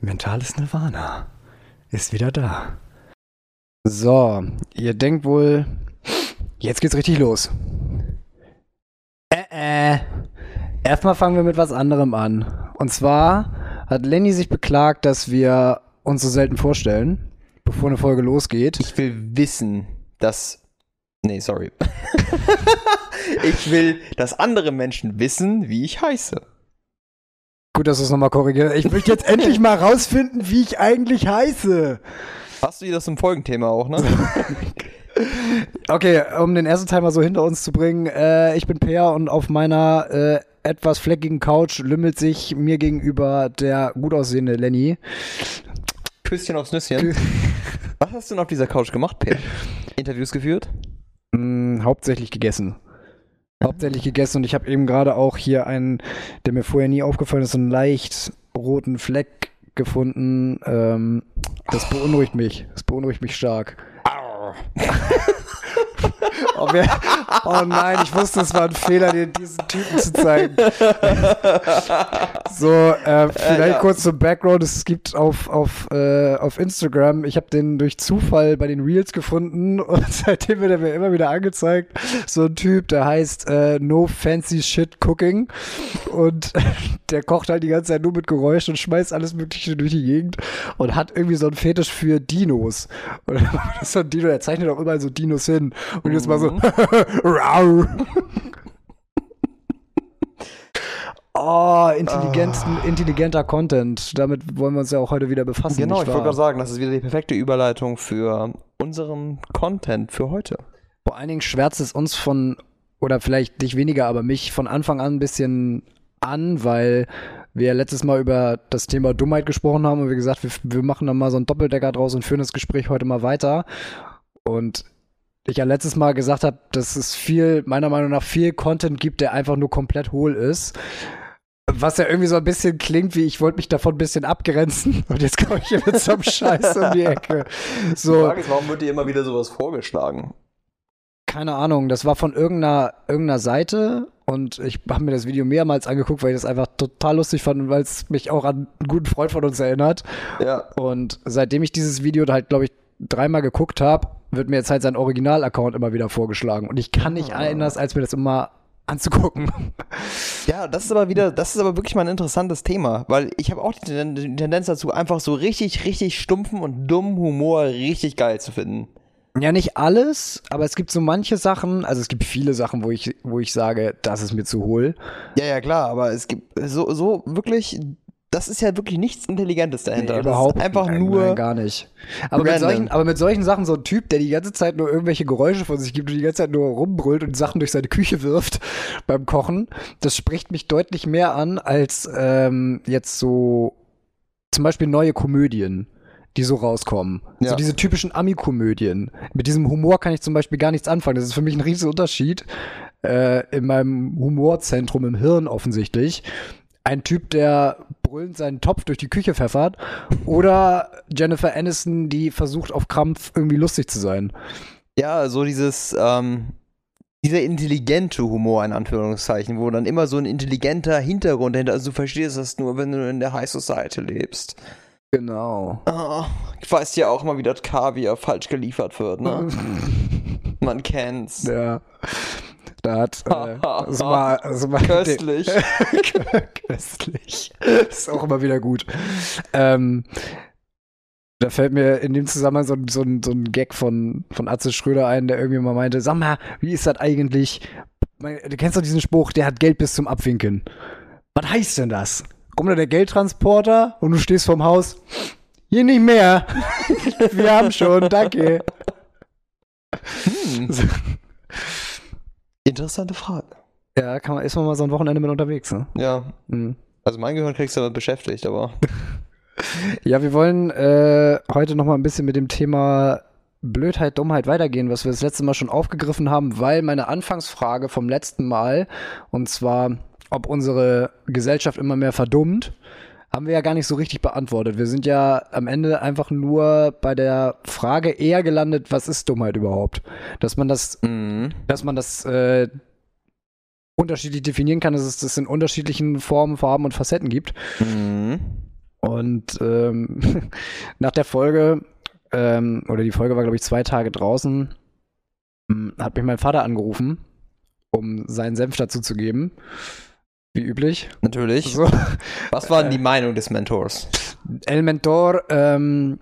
Mentales Nirvana ist wieder da. So, ihr denkt wohl, jetzt geht's richtig los. Äh, äh. Erstmal fangen wir mit was anderem an. Und zwar hat Lenny sich beklagt, dass wir uns so selten vorstellen, bevor eine Folge losgeht. Ich will wissen, dass. Nee, sorry. ich will, dass andere Menschen wissen, wie ich heiße. Gut, dass du es nochmal korrigierst. Ich möchte jetzt endlich mal rausfinden, wie ich eigentlich heiße. Hast du dir das im Folgenthema auch, ne? okay, um den ersten Teil mal so hinter uns zu bringen. Äh, ich bin Peer und auf meiner äh, etwas fleckigen Couch lümmelt sich mir gegenüber der gut aussehende Lenny. Küsschen aufs Nüsschen. Was hast du denn auf dieser Couch gemacht, Peer? Interviews geführt? Mm, hauptsächlich gegessen. Hauptsächlich gegessen und ich habe eben gerade auch hier einen, der mir vorher nie aufgefallen ist, so einen leicht roten Fleck gefunden. Ähm, das beunruhigt mich. Das beunruhigt mich stark. Oh, wer, oh, nein, ich wusste, es war ein Fehler, dir diesen Typen zu zeigen. so, äh, vielleicht äh, ja. kurz zum Background. Es gibt auf, auf, äh, auf Instagram, ich habe den durch Zufall bei den Reels gefunden und seitdem wird er mir immer wieder angezeigt. So ein Typ, der heißt äh, No Fancy Shit Cooking und der kocht halt die ganze Zeit nur mit Geräuschen und schmeißt alles Mögliche durch die Gegend und hat irgendwie so einen Fetisch für Dinos. Und so ein Dino, er zeichnet auch immer so Dinos hin. Und jetzt mal so. Mhm. oh, ah. intelligenter Content. Damit wollen wir uns ja auch heute wieder befassen. Genau, ich wollte gerade sagen, das ist wieder die perfekte Überleitung für unseren Content für heute. Vor allen Dingen schwärzt es uns von, oder vielleicht nicht weniger, aber mich von Anfang an ein bisschen an, weil wir letztes Mal über das Thema Dummheit gesprochen haben und wir gesagt, wir, wir machen dann mal so einen Doppeldecker draus und führen das Gespräch heute mal weiter. Und ich ja letztes Mal gesagt habe, dass es viel, meiner Meinung nach, viel Content gibt, der einfach nur komplett hohl ist. Was ja irgendwie so ein bisschen klingt, wie ich wollte mich davon ein bisschen abgrenzen und jetzt komme ich hier mit so einem Scheiß um die Ecke. So. Die Frage ist, warum wird dir immer wieder sowas vorgeschlagen? Keine Ahnung, das war von irgendeiner, irgendeiner Seite und ich habe mir das Video mehrmals angeguckt, weil ich das einfach total lustig fand und weil es mich auch an einen guten Freund von uns erinnert. Ja. Und seitdem ich dieses Video halt, glaube ich, dreimal geguckt habe, wird mir jetzt halt sein Original-Account immer wieder vorgeschlagen. Und ich kann nicht ah. anders, als mir das immer anzugucken. Ja, das ist aber wieder, das ist aber wirklich mal ein interessantes Thema, weil ich habe auch die Tendenz dazu, einfach so richtig, richtig stumpfen und dummen Humor richtig geil zu finden. Ja, nicht alles, aber es gibt so manche Sachen, also es gibt viele Sachen, wo ich, wo ich sage, das ist mir zu hohl. Ja, ja, klar, aber es gibt so, so wirklich das ist ja wirklich nichts Intelligentes dahinter. Nee, überhaupt einfach nein, nur. Nein, gar nicht. Aber mit, solchen, aber mit solchen Sachen, so ein Typ, der die ganze Zeit nur irgendwelche Geräusche von sich gibt und die ganze Zeit nur rumbrüllt und Sachen durch seine Küche wirft beim Kochen, das spricht mich deutlich mehr an als ähm, jetzt so zum Beispiel neue Komödien die so rauskommen. Ja. So diese typischen Ami-Komödien. Mit diesem Humor kann ich zum Beispiel gar nichts anfangen. Das ist für mich ein riesiger Unterschied. Äh, in meinem Humorzentrum im Hirn offensichtlich ein Typ, der brüllend seinen Topf durch die Küche pfeffert, oder Jennifer Aniston, die versucht auf Krampf irgendwie lustig zu sein. Ja, so dieses, ähm, dieser intelligente Humor, in Anführungszeichen, wo dann immer so ein intelligenter Hintergrund hinter, also du verstehst das nur, wenn du in der High Society lebst. Genau. Oh, ich weiß ja auch mal, wie das Kaviar falsch geliefert wird, ne? Man kennt's. Ja. Da hat äh, war, das war köstlich. köstlich. ist auch immer wieder gut. Ähm, da fällt mir in dem Zusammenhang so, so, so ein Gag von, von Atze Schröder ein, der irgendwie mal meinte, sag mal, wie ist das eigentlich? Du kennst doch diesen Spruch, der hat Geld bis zum Abwinken. Was heißt denn das? Kommt da der Geldtransporter und du stehst vorm Haus. Hier nicht mehr. Wir haben schon, danke. Hm. Interessante Frage. Ja, kann man, ist man mal so ein Wochenende mit unterwegs, ne? Ja. Mhm. Also mein Gehirn kriegst du damit beschäftigt, aber. ja, wir wollen äh, heute noch mal ein bisschen mit dem Thema Blödheit, Dummheit weitergehen, was wir das letzte Mal schon aufgegriffen haben, weil meine Anfangsfrage vom letzten Mal, und zwar, ob unsere Gesellschaft immer mehr verdummt, haben wir ja gar nicht so richtig beantwortet. Wir sind ja am Ende einfach nur bei der Frage eher gelandet, was ist Dummheit überhaupt? Dass man das, mhm. dass man das, äh, unterschiedlich definieren kann, dass es das in unterschiedlichen Formen, Farben und Facetten gibt. Mhm. Und ähm, nach der Folge, ähm, oder die Folge war, glaube ich, zwei Tage draußen, hm, hat mich mein Vater angerufen, um seinen Senf dazu zu geben. Wie üblich. Natürlich. So. Was war denn die Meinung des Mentors? El Mentor ähm,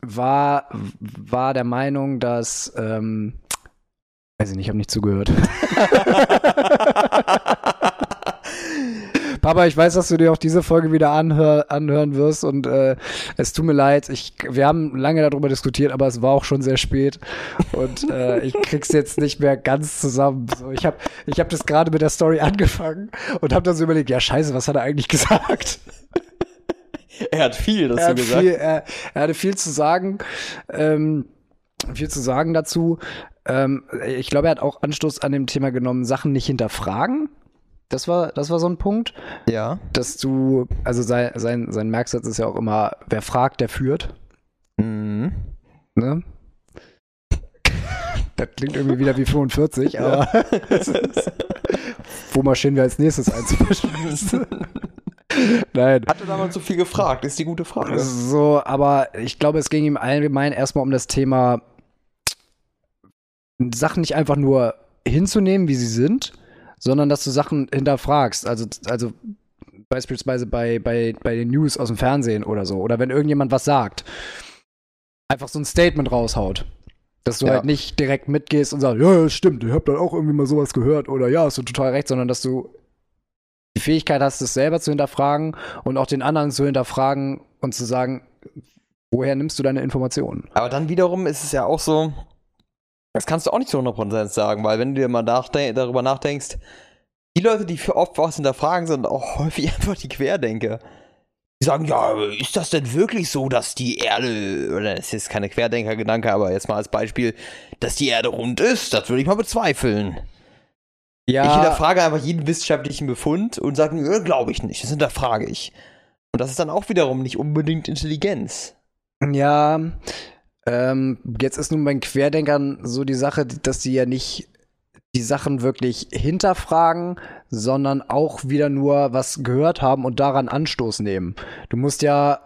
war, war der Meinung, dass ähm, weiß ich nicht, ich habe nicht zugehört. Papa, ich weiß, dass du dir auch diese Folge wieder anhör, anhören wirst und äh, es tut mir leid. Ich, wir haben lange darüber diskutiert, aber es war auch schon sehr spät und äh, ich krieg's jetzt nicht mehr ganz zusammen. So, ich habe ich hab das gerade mit der Story angefangen und habe dann so überlegt, ja scheiße, was hat er eigentlich gesagt? Er hat viel dazu gesagt. Viel, er, er, hatte viel zu sagen. Ähm, viel zu sagen dazu. Ähm, ich glaube, er hat auch Anstoß an dem Thema genommen, Sachen nicht hinterfragen. Das war, das war so ein Punkt. Ja. Dass du, also sein, sein, sein Merksatz ist ja auch immer, wer fragt, der führt. Mhm. Ne? Das klingt irgendwie wieder wie 45, ja. aber wo marschieren wir als nächstes einzumischen? Nein. Hatte damals so viel gefragt, ist die gute Frage. So, aber ich glaube, es ging ihm allgemein erstmal um das Thema, Sachen nicht einfach nur hinzunehmen, wie sie sind, sondern dass du Sachen hinterfragst. Also, also beispielsweise bei, bei, bei den News aus dem Fernsehen oder so. Oder wenn irgendjemand was sagt, einfach so ein Statement raushaut. Dass du ja. halt nicht direkt mitgehst und sagst, ja, stimmt, ich hab dann auch irgendwie mal sowas gehört oder ja, hast du total recht, sondern dass du die Fähigkeit hast, es selber zu hinterfragen und auch den anderen zu hinterfragen und zu sagen, woher nimmst du deine Informationen? Aber dann wiederum ist es ja auch so, das kannst du auch nicht zu 100% sagen, weil wenn du dir mal nachden darüber nachdenkst, die Leute, die für oft was hinterfragen, sind auch häufig einfach die Querdenker. Die sagen, ja, ist das denn wirklich so, dass die Erde, oder es ist keine Querdenker-Gedanke, aber jetzt mal als Beispiel, dass die Erde rund ist, das würde ich mal bezweifeln. Ja. Ich hinterfrage einfach jeden wissenschaftlichen Befund und sage, ja, glaube ich nicht, das hinterfrage ich. Und das ist dann auch wiederum nicht unbedingt Intelligenz. Ja, ähm, jetzt ist nun bei den Querdenkern so die Sache, dass die ja nicht die Sachen wirklich hinterfragen, sondern auch wieder nur was gehört haben und daran Anstoß nehmen. Du musst ja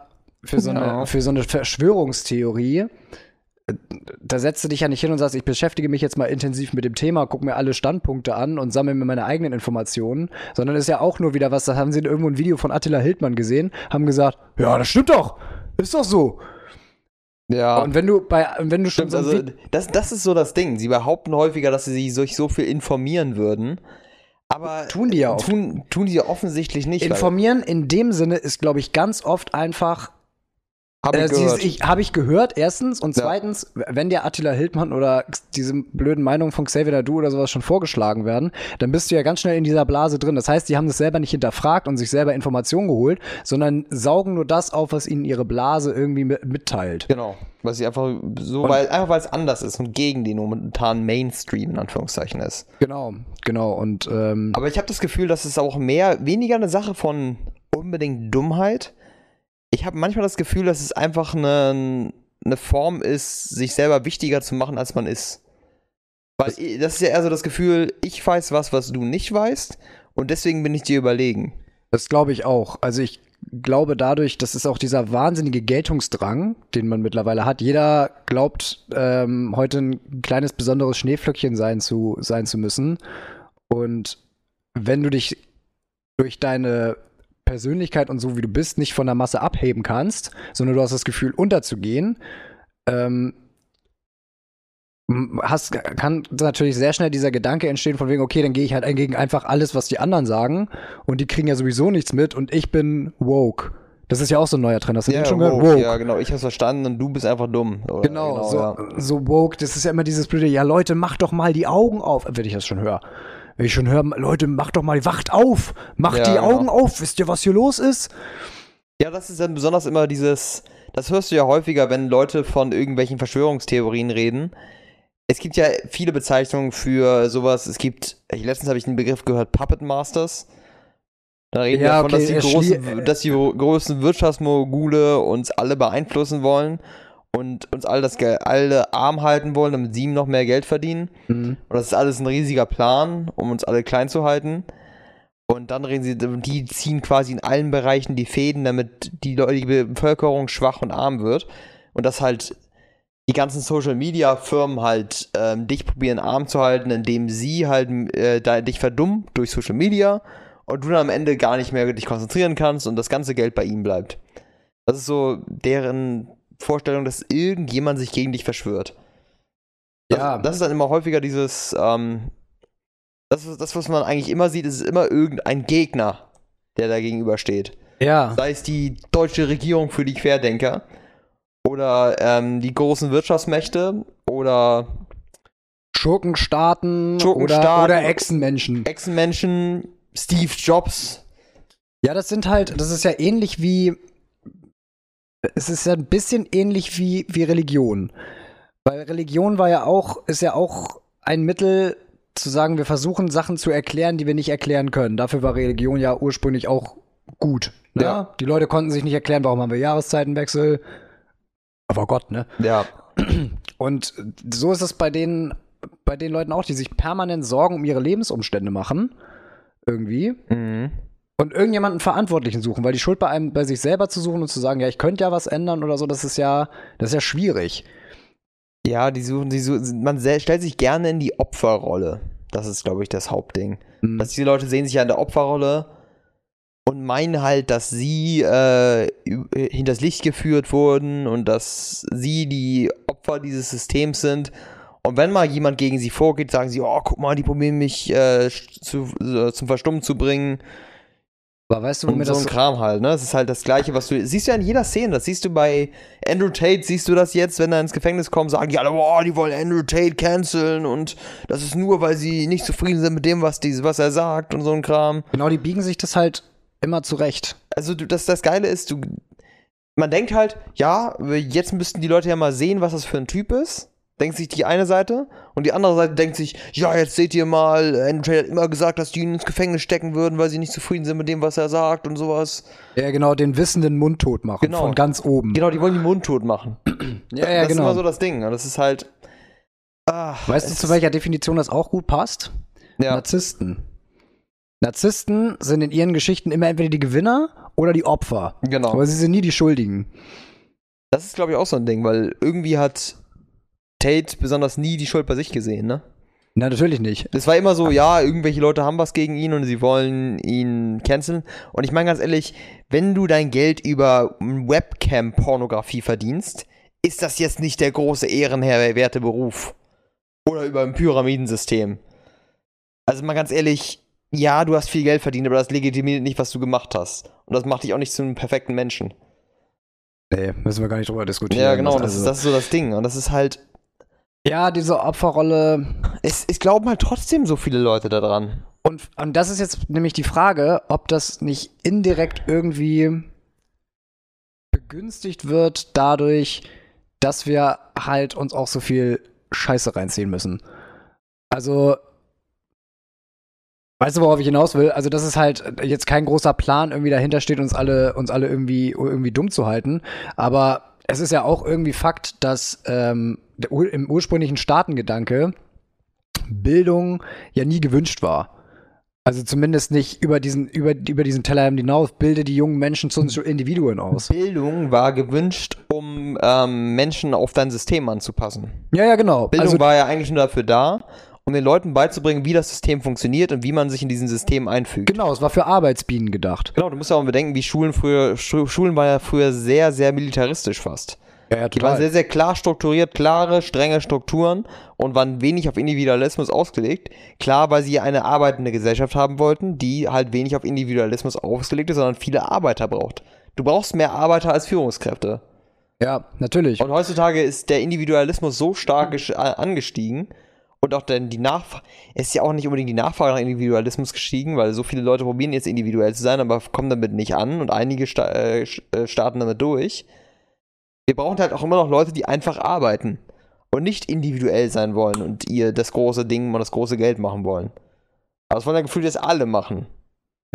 für so, genau. eine, für so eine Verschwörungstheorie, da setzt du dich ja nicht hin und sagst, ich beschäftige mich jetzt mal intensiv mit dem Thema, guck mir alle Standpunkte an und sammle mir meine eigenen Informationen, sondern ist ja auch nur wieder was, da haben sie irgendwo ein Video von Attila Hildmann gesehen, haben gesagt, ja, das stimmt doch, ist doch so. Ja. Und wenn du bei, wenn du schon Stimmt, so also das, das ist so das Ding. Sie behaupten häufiger, dass sie sich so viel informieren würden. Aber tun die ja auch. Tun, tun die ja offensichtlich nicht. Informieren in dem Sinne ist, glaube ich, ganz oft einfach habe ich, äh, gehört. Ich, hab ich gehört, erstens. Und zweitens, ja. wenn dir Attila Hildmann oder diese blöden Meinungen von Xavier Nadu oder sowas schon vorgeschlagen werden, dann bist du ja ganz schnell in dieser Blase drin. Das heißt, die haben das selber nicht hinterfragt und sich selber Informationen geholt, sondern saugen nur das auf, was ihnen ihre Blase irgendwie mitteilt. Genau. Weil sie einfach so, und, weil, einfach weil es anders ist und gegen den momentanen Mainstream in Anführungszeichen ist. Genau, genau. Und ähm, Aber ich habe das Gefühl, dass es auch mehr, weniger eine Sache von unbedingt Dummheit, ich habe manchmal das Gefühl, dass es einfach eine, eine Form ist, sich selber wichtiger zu machen, als man ist. Weil das, das ist ja eher so das Gefühl, ich weiß was, was du nicht weißt, und deswegen bin ich dir überlegen. Das glaube ich auch. Also ich glaube dadurch, das ist auch dieser wahnsinnige Geltungsdrang, den man mittlerweile hat. Jeder glaubt, ähm, heute ein kleines besonderes Schneeflöckchen sein zu, sein zu müssen. Und wenn du dich durch deine Persönlichkeit und so wie du bist nicht von der Masse abheben kannst, sondern du hast das Gefühl unterzugehen, ähm, hast, kann natürlich sehr schnell dieser Gedanke entstehen von wegen, okay, dann gehe ich halt gegen einfach alles, was die anderen sagen und die kriegen ja sowieso nichts mit und ich bin woke. Das ist ja auch so ein neuer Trend. Hast du ja, den schon woke, gehört? Woke. Ja, genau. Ich hab's verstanden und du bist einfach dumm. Oder? Genau, genau so, ja. so woke. Das ist ja immer dieses blöde, ja Leute, mach doch mal die Augen auf, wenn ich das schon höre wenn ich schon höre, Leute, macht doch mal, wacht auf, macht ja, die genau. Augen auf, wisst ihr, was hier los ist? Ja, das ist dann besonders immer dieses, das hörst du ja häufiger, wenn Leute von irgendwelchen Verschwörungstheorien reden. Es gibt ja viele Bezeichnungen für sowas. Es gibt, letztens habe ich den Begriff gehört, Puppet Masters. Da reden ja, wir davon, okay, dass, die großen, dass die großen Wirtschaftsmogule uns alle beeinflussen wollen und uns alle das Geld, alle arm halten wollen, damit sie noch mehr Geld verdienen. Mhm. Und das ist alles ein riesiger Plan, um uns alle klein zu halten. Und dann reden sie, die ziehen quasi in allen Bereichen die Fäden, damit die, die Bevölkerung schwach und arm wird. Und das halt die ganzen Social Media Firmen halt ähm, dich probieren arm zu halten, indem sie halt äh, dich verdummen durch Social Media und du dann am Ende gar nicht mehr dich konzentrieren kannst und das ganze Geld bei ihnen bleibt. Das ist so deren Vorstellung, dass irgendjemand sich gegen dich verschwört. Das, ja. Das ist dann immer häufiger dieses, ähm, das, das, was man eigentlich immer sieht, ist immer irgendein Gegner, der da gegenübersteht. Ja. Sei es die deutsche Regierung für die Querdenker oder ähm, die großen Wirtschaftsmächte oder Schurkenstaaten, Schurkenstaaten oder, oder Echsenmenschen. Echsenmenschen, Steve Jobs. Ja, das sind halt, das ist ja ähnlich wie, es ist ja ein bisschen ähnlich wie, wie Religion. Weil Religion war ja auch, ist ja auch ein Mittel zu sagen, wir versuchen Sachen zu erklären, die wir nicht erklären können. Dafür war Religion ja ursprünglich auch gut. Ne? Ja. Die Leute konnten sich nicht erklären, warum haben wir Jahreszeitenwechsel. Aber Gott, ne? Ja. Und so ist es bei den, bei den Leuten auch, die sich permanent Sorgen um ihre Lebensumstände machen. Irgendwie. Mhm. Und irgendjemanden Verantwortlichen suchen, weil die Schuld bei einem, bei sich selber zu suchen und zu sagen, ja, ich könnte ja was ändern oder so, das ist ja, das ist ja schwierig. Ja, die suchen, die suchen, man stellt sich gerne in die Opferrolle. Das ist, glaube ich, das Hauptding. Mhm. Dass die Leute sehen sich ja in der Opferrolle und meinen halt, dass sie äh, hinters Licht geführt wurden und dass sie die Opfer dieses Systems sind. Und wenn mal jemand gegen sie vorgeht, sagen sie, oh, guck mal, die probieren mich äh, zu, äh, zum Verstummen zu bringen. Aber weißt du, womit so ein Kram halt, ne? Das ist halt das Gleiche, was du. Siehst du ja in jeder Szene. Das siehst du bei Andrew Tate, siehst du das jetzt, wenn er ins Gefängnis kommt, sagen die alle, boah, die wollen Andrew Tate canceln und das ist nur, weil sie nicht zufrieden sind mit dem, was, die, was er sagt und so ein Kram. Genau, die biegen sich das halt immer zurecht. Also, du, das, das Geile ist, du. Man denkt halt, ja, jetzt müssten die Leute ja mal sehen, was das für ein Typ ist denkt sich die eine Seite und die andere Seite denkt sich, ja, jetzt seht ihr mal, Andrew Tate hat immer gesagt, dass die ihn ins Gefängnis stecken würden, weil sie nicht zufrieden sind mit dem, was er sagt und sowas. Ja, genau, den wissenden Mundtot machen, genau. von ganz oben. Genau, die wollen den Mundtot machen. ja, ja, das genau. Das ist immer so das Ding. Und das ist halt. Ach, weißt du, zu welcher Definition das auch gut passt? Ja. Narzissten. Narzissten sind in ihren Geschichten immer entweder die Gewinner oder die Opfer. Genau. Aber sie sind nie die Schuldigen. Das ist, glaube ich, auch so ein Ding, weil irgendwie hat Tate besonders nie die Schuld bei sich gesehen, ne? Na, natürlich nicht. Es war immer so, ja, irgendwelche Leute haben was gegen ihn und sie wollen ihn canceln. Und ich meine ganz ehrlich, wenn du dein Geld über Webcam-Pornografie verdienst, ist das jetzt nicht der große ehrenwerte Beruf. Oder über ein Pyramidensystem. Also mal ganz ehrlich, ja, du hast viel Geld verdient, aber das legitimiert nicht, was du gemacht hast. Und das macht dich auch nicht zu einem perfekten Menschen. Nee, müssen wir gar nicht drüber diskutieren. Ja, genau, das, ist, das ist so das Ding. Und das ist halt, ja, diese Opferrolle. Es, es glauben halt trotzdem so viele Leute daran. Und, und das ist jetzt nämlich die Frage, ob das nicht indirekt irgendwie begünstigt wird dadurch, dass wir halt uns auch so viel Scheiße reinziehen müssen. Also, weißt du, worauf ich hinaus will? Also, dass es halt jetzt kein großer Plan irgendwie dahinter steht, uns alle, uns alle irgendwie, irgendwie dumm zu halten. Aber es ist ja auch irgendwie Fakt, dass ähm, im ursprünglichen Staatengedanke Bildung ja nie gewünscht war. Also zumindest nicht über diesen, über, über diesen Tellerrand hinaus, bilde die jungen Menschen zu Individuen aus. Bildung war gewünscht, um ähm, Menschen auf dein System anzupassen. Ja, ja, genau. Bildung also, war ja eigentlich nur dafür da, um den Leuten beizubringen, wie das System funktioniert und wie man sich in diesem System einfügt. Genau, es war für Arbeitsbienen gedacht. Genau, du musst ja auch bedenken, wie Schulen früher, Schulen waren ja früher sehr, sehr militaristisch fast. Ja, ja, die waren sehr, sehr klar strukturiert, klare, strenge Strukturen und waren wenig auf Individualismus ausgelegt. Klar, weil sie eine arbeitende Gesellschaft haben wollten, die halt wenig auf Individualismus ausgelegt ist, sondern viele Arbeiter braucht. Du brauchst mehr Arbeiter als Führungskräfte. Ja, natürlich. Und heutzutage ist der Individualismus so stark angestiegen und auch denn die Nachfrage, es ist ja auch nicht unbedingt die Nachfrage nach Individualismus gestiegen, weil so viele Leute probieren jetzt individuell zu sein, aber kommen damit nicht an und einige sta äh, äh starten damit durch wir brauchen halt auch immer noch Leute, die einfach arbeiten und nicht individuell sein wollen und ihr das große Ding und das große Geld machen wollen. Aber es wollen ja gefühlt, dass alle machen.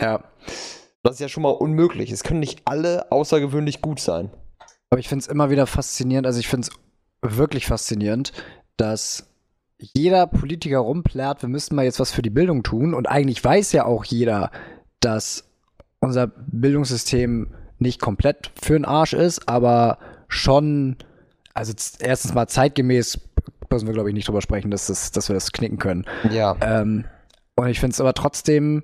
Ja. Das ist ja schon mal unmöglich. Es können nicht alle außergewöhnlich gut sein. Aber ich finde es immer wieder faszinierend, also ich finde es wirklich faszinierend, dass jeder Politiker rumplärt, wir müssten mal jetzt was für die Bildung tun. Und eigentlich weiß ja auch jeder, dass unser Bildungssystem nicht komplett für den Arsch ist, aber schon, also erstens mal zeitgemäß, müssen wir glaube ich nicht drüber sprechen, dass, das, dass wir das knicken können. Ja. Ähm, und ich finde es aber trotzdem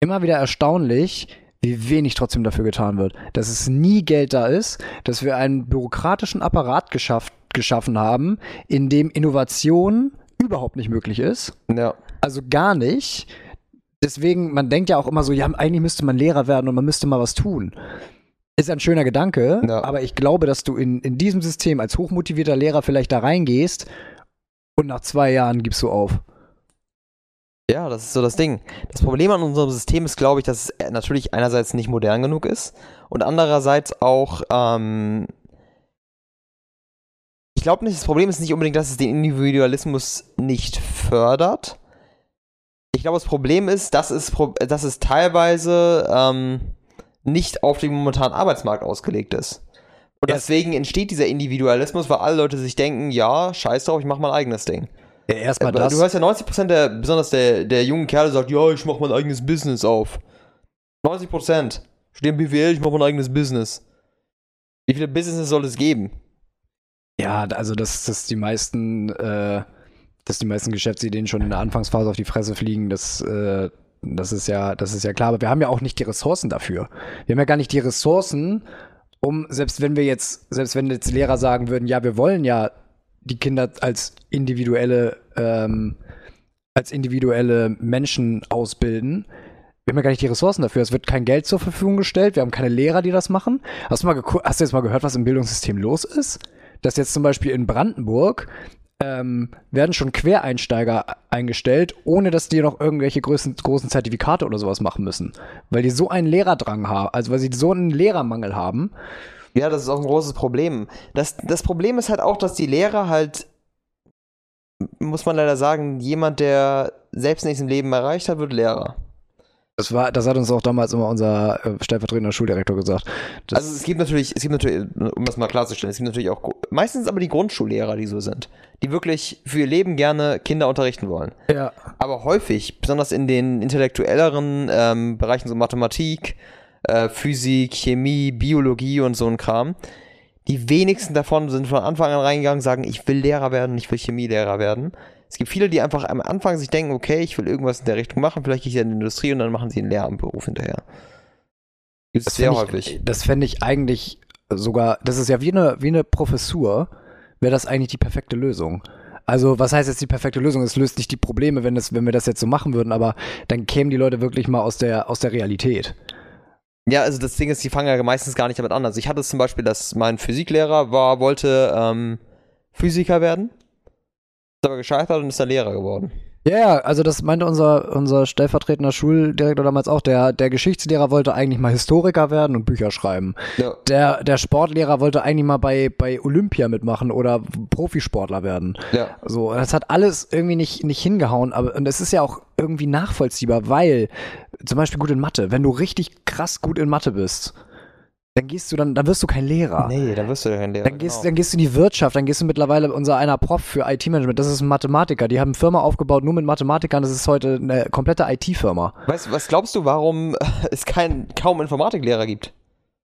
immer wieder erstaunlich, wie wenig trotzdem dafür getan wird. Dass es nie Geld da ist, dass wir einen bürokratischen Apparat geschafft, geschaffen haben, in dem Innovation überhaupt nicht möglich ist. Ja. Also gar nicht. Deswegen, man denkt ja auch immer so, ja, eigentlich müsste man Lehrer werden und man müsste mal was tun. Ist ein schöner Gedanke, ja. aber ich glaube, dass du in, in diesem System als hochmotivierter Lehrer vielleicht da reingehst und nach zwei Jahren gibst du auf. Ja, das ist so das Ding. Das Problem an unserem System ist, glaube ich, dass es natürlich einerseits nicht modern genug ist und andererseits auch, ähm, ich glaube nicht, das Problem ist nicht unbedingt, dass es den Individualismus nicht fördert. Ich glaube, das Problem ist, dass es, dass es teilweise ähm, nicht auf den momentanen Arbeitsmarkt ausgelegt ist. Und deswegen entsteht dieser Individualismus, weil alle Leute sich denken, ja, scheiß drauf, ich mach mein eigenes Ding. Ja, erstmal äh, das. Du hörst ja 90% der, besonders der, der jungen Kerle sagt, ja, ich mach mein eigenes Business auf. 90%. Stehen BWL, ich mach mein eigenes Business. Wie viele Businesses soll es geben? Ja, also dass, dass die meisten, äh, dass die meisten Geschäftsideen schon in der Anfangsphase auf die Fresse fliegen, das, äh, das ist ja, das ist ja klar. Aber wir haben ja auch nicht die Ressourcen dafür. Wir haben ja gar nicht die Ressourcen, um, selbst wenn wir jetzt, selbst wenn jetzt Lehrer sagen würden, ja, wir wollen ja die Kinder als individuelle, ähm, als individuelle Menschen ausbilden. Wir haben ja gar nicht die Ressourcen dafür. Es wird kein Geld zur Verfügung gestellt. Wir haben keine Lehrer, die das machen. Hast du, mal hast du jetzt mal gehört, was im Bildungssystem los ist? Dass jetzt zum Beispiel in Brandenburg ähm, werden schon Quereinsteiger eingestellt, ohne dass die noch irgendwelche großen, großen Zertifikate oder sowas machen müssen. Weil die so einen Lehrerdrang haben, also weil sie so einen Lehrermangel haben. Ja, das ist auch ein großes Problem. Das, das Problem ist halt auch, dass die Lehrer halt, muss man leider sagen, jemand, der selbst nichts im Leben erreicht hat, wird Lehrer. Das war, das hat uns auch damals immer unser äh, stellvertretender Schuldirektor gesagt. also es gibt natürlich, es gibt natürlich, um das mal klarzustellen, es gibt natürlich auch meistens aber die Grundschullehrer, die so sind, die wirklich für ihr Leben gerne Kinder unterrichten wollen. Ja. Aber häufig, besonders in den intellektuelleren ähm, Bereichen so Mathematik, äh, Physik, Chemie, Biologie und so ein Kram. Die wenigsten davon sind von Anfang an reingegangen, sagen, ich will Lehrer werden, ich will Chemielehrer werden. Es gibt viele, die einfach am Anfang sich denken, okay, ich will irgendwas in der Richtung machen, vielleicht gehe ich in die Industrie und dann machen sie einen Lehramtsberuf hinterher. Gibt es sehr ich, häufig. Das fände ich eigentlich sogar, das ist ja wie eine, wie eine Professur, wäre das eigentlich die perfekte Lösung. Also, was heißt jetzt die perfekte Lösung? Es löst nicht die Probleme, wenn, das, wenn wir das jetzt so machen würden, aber dann kämen die Leute wirklich mal aus der, aus der Realität. Ja, also das Ding ist, die fangen ja meistens gar nicht damit an. Also ich hatte zum Beispiel, dass mein Physiklehrer war, wollte ähm, Physiker werden, ist aber gescheitert und ist dann Lehrer geworden. Ja, yeah, also das meinte unser, unser stellvertretender Schuldirektor damals auch. Der, der Geschichtslehrer wollte eigentlich mal Historiker werden und Bücher schreiben. Ja. Der, der Sportlehrer wollte eigentlich mal bei, bei Olympia mitmachen oder Profisportler werden. Ja. So, das hat alles irgendwie nicht, nicht hingehauen. Aber, und es ist ja auch irgendwie nachvollziehbar, weil zum Beispiel gut in Mathe, wenn du richtig krass gut in Mathe bist, dann gehst du dann, dann wirst du kein Lehrer. Nee, dann wirst du kein Lehrer. Dann gehst, genau. dann gehst du in die Wirtschaft, dann gehst du mittlerweile unser einer Prof für IT-Management, das ist ein Mathematiker. Die haben eine Firma aufgebaut, nur mit Mathematikern, das ist heute eine komplette IT-Firma. Weißt was glaubst du, warum es kein, kaum Informatiklehrer gibt?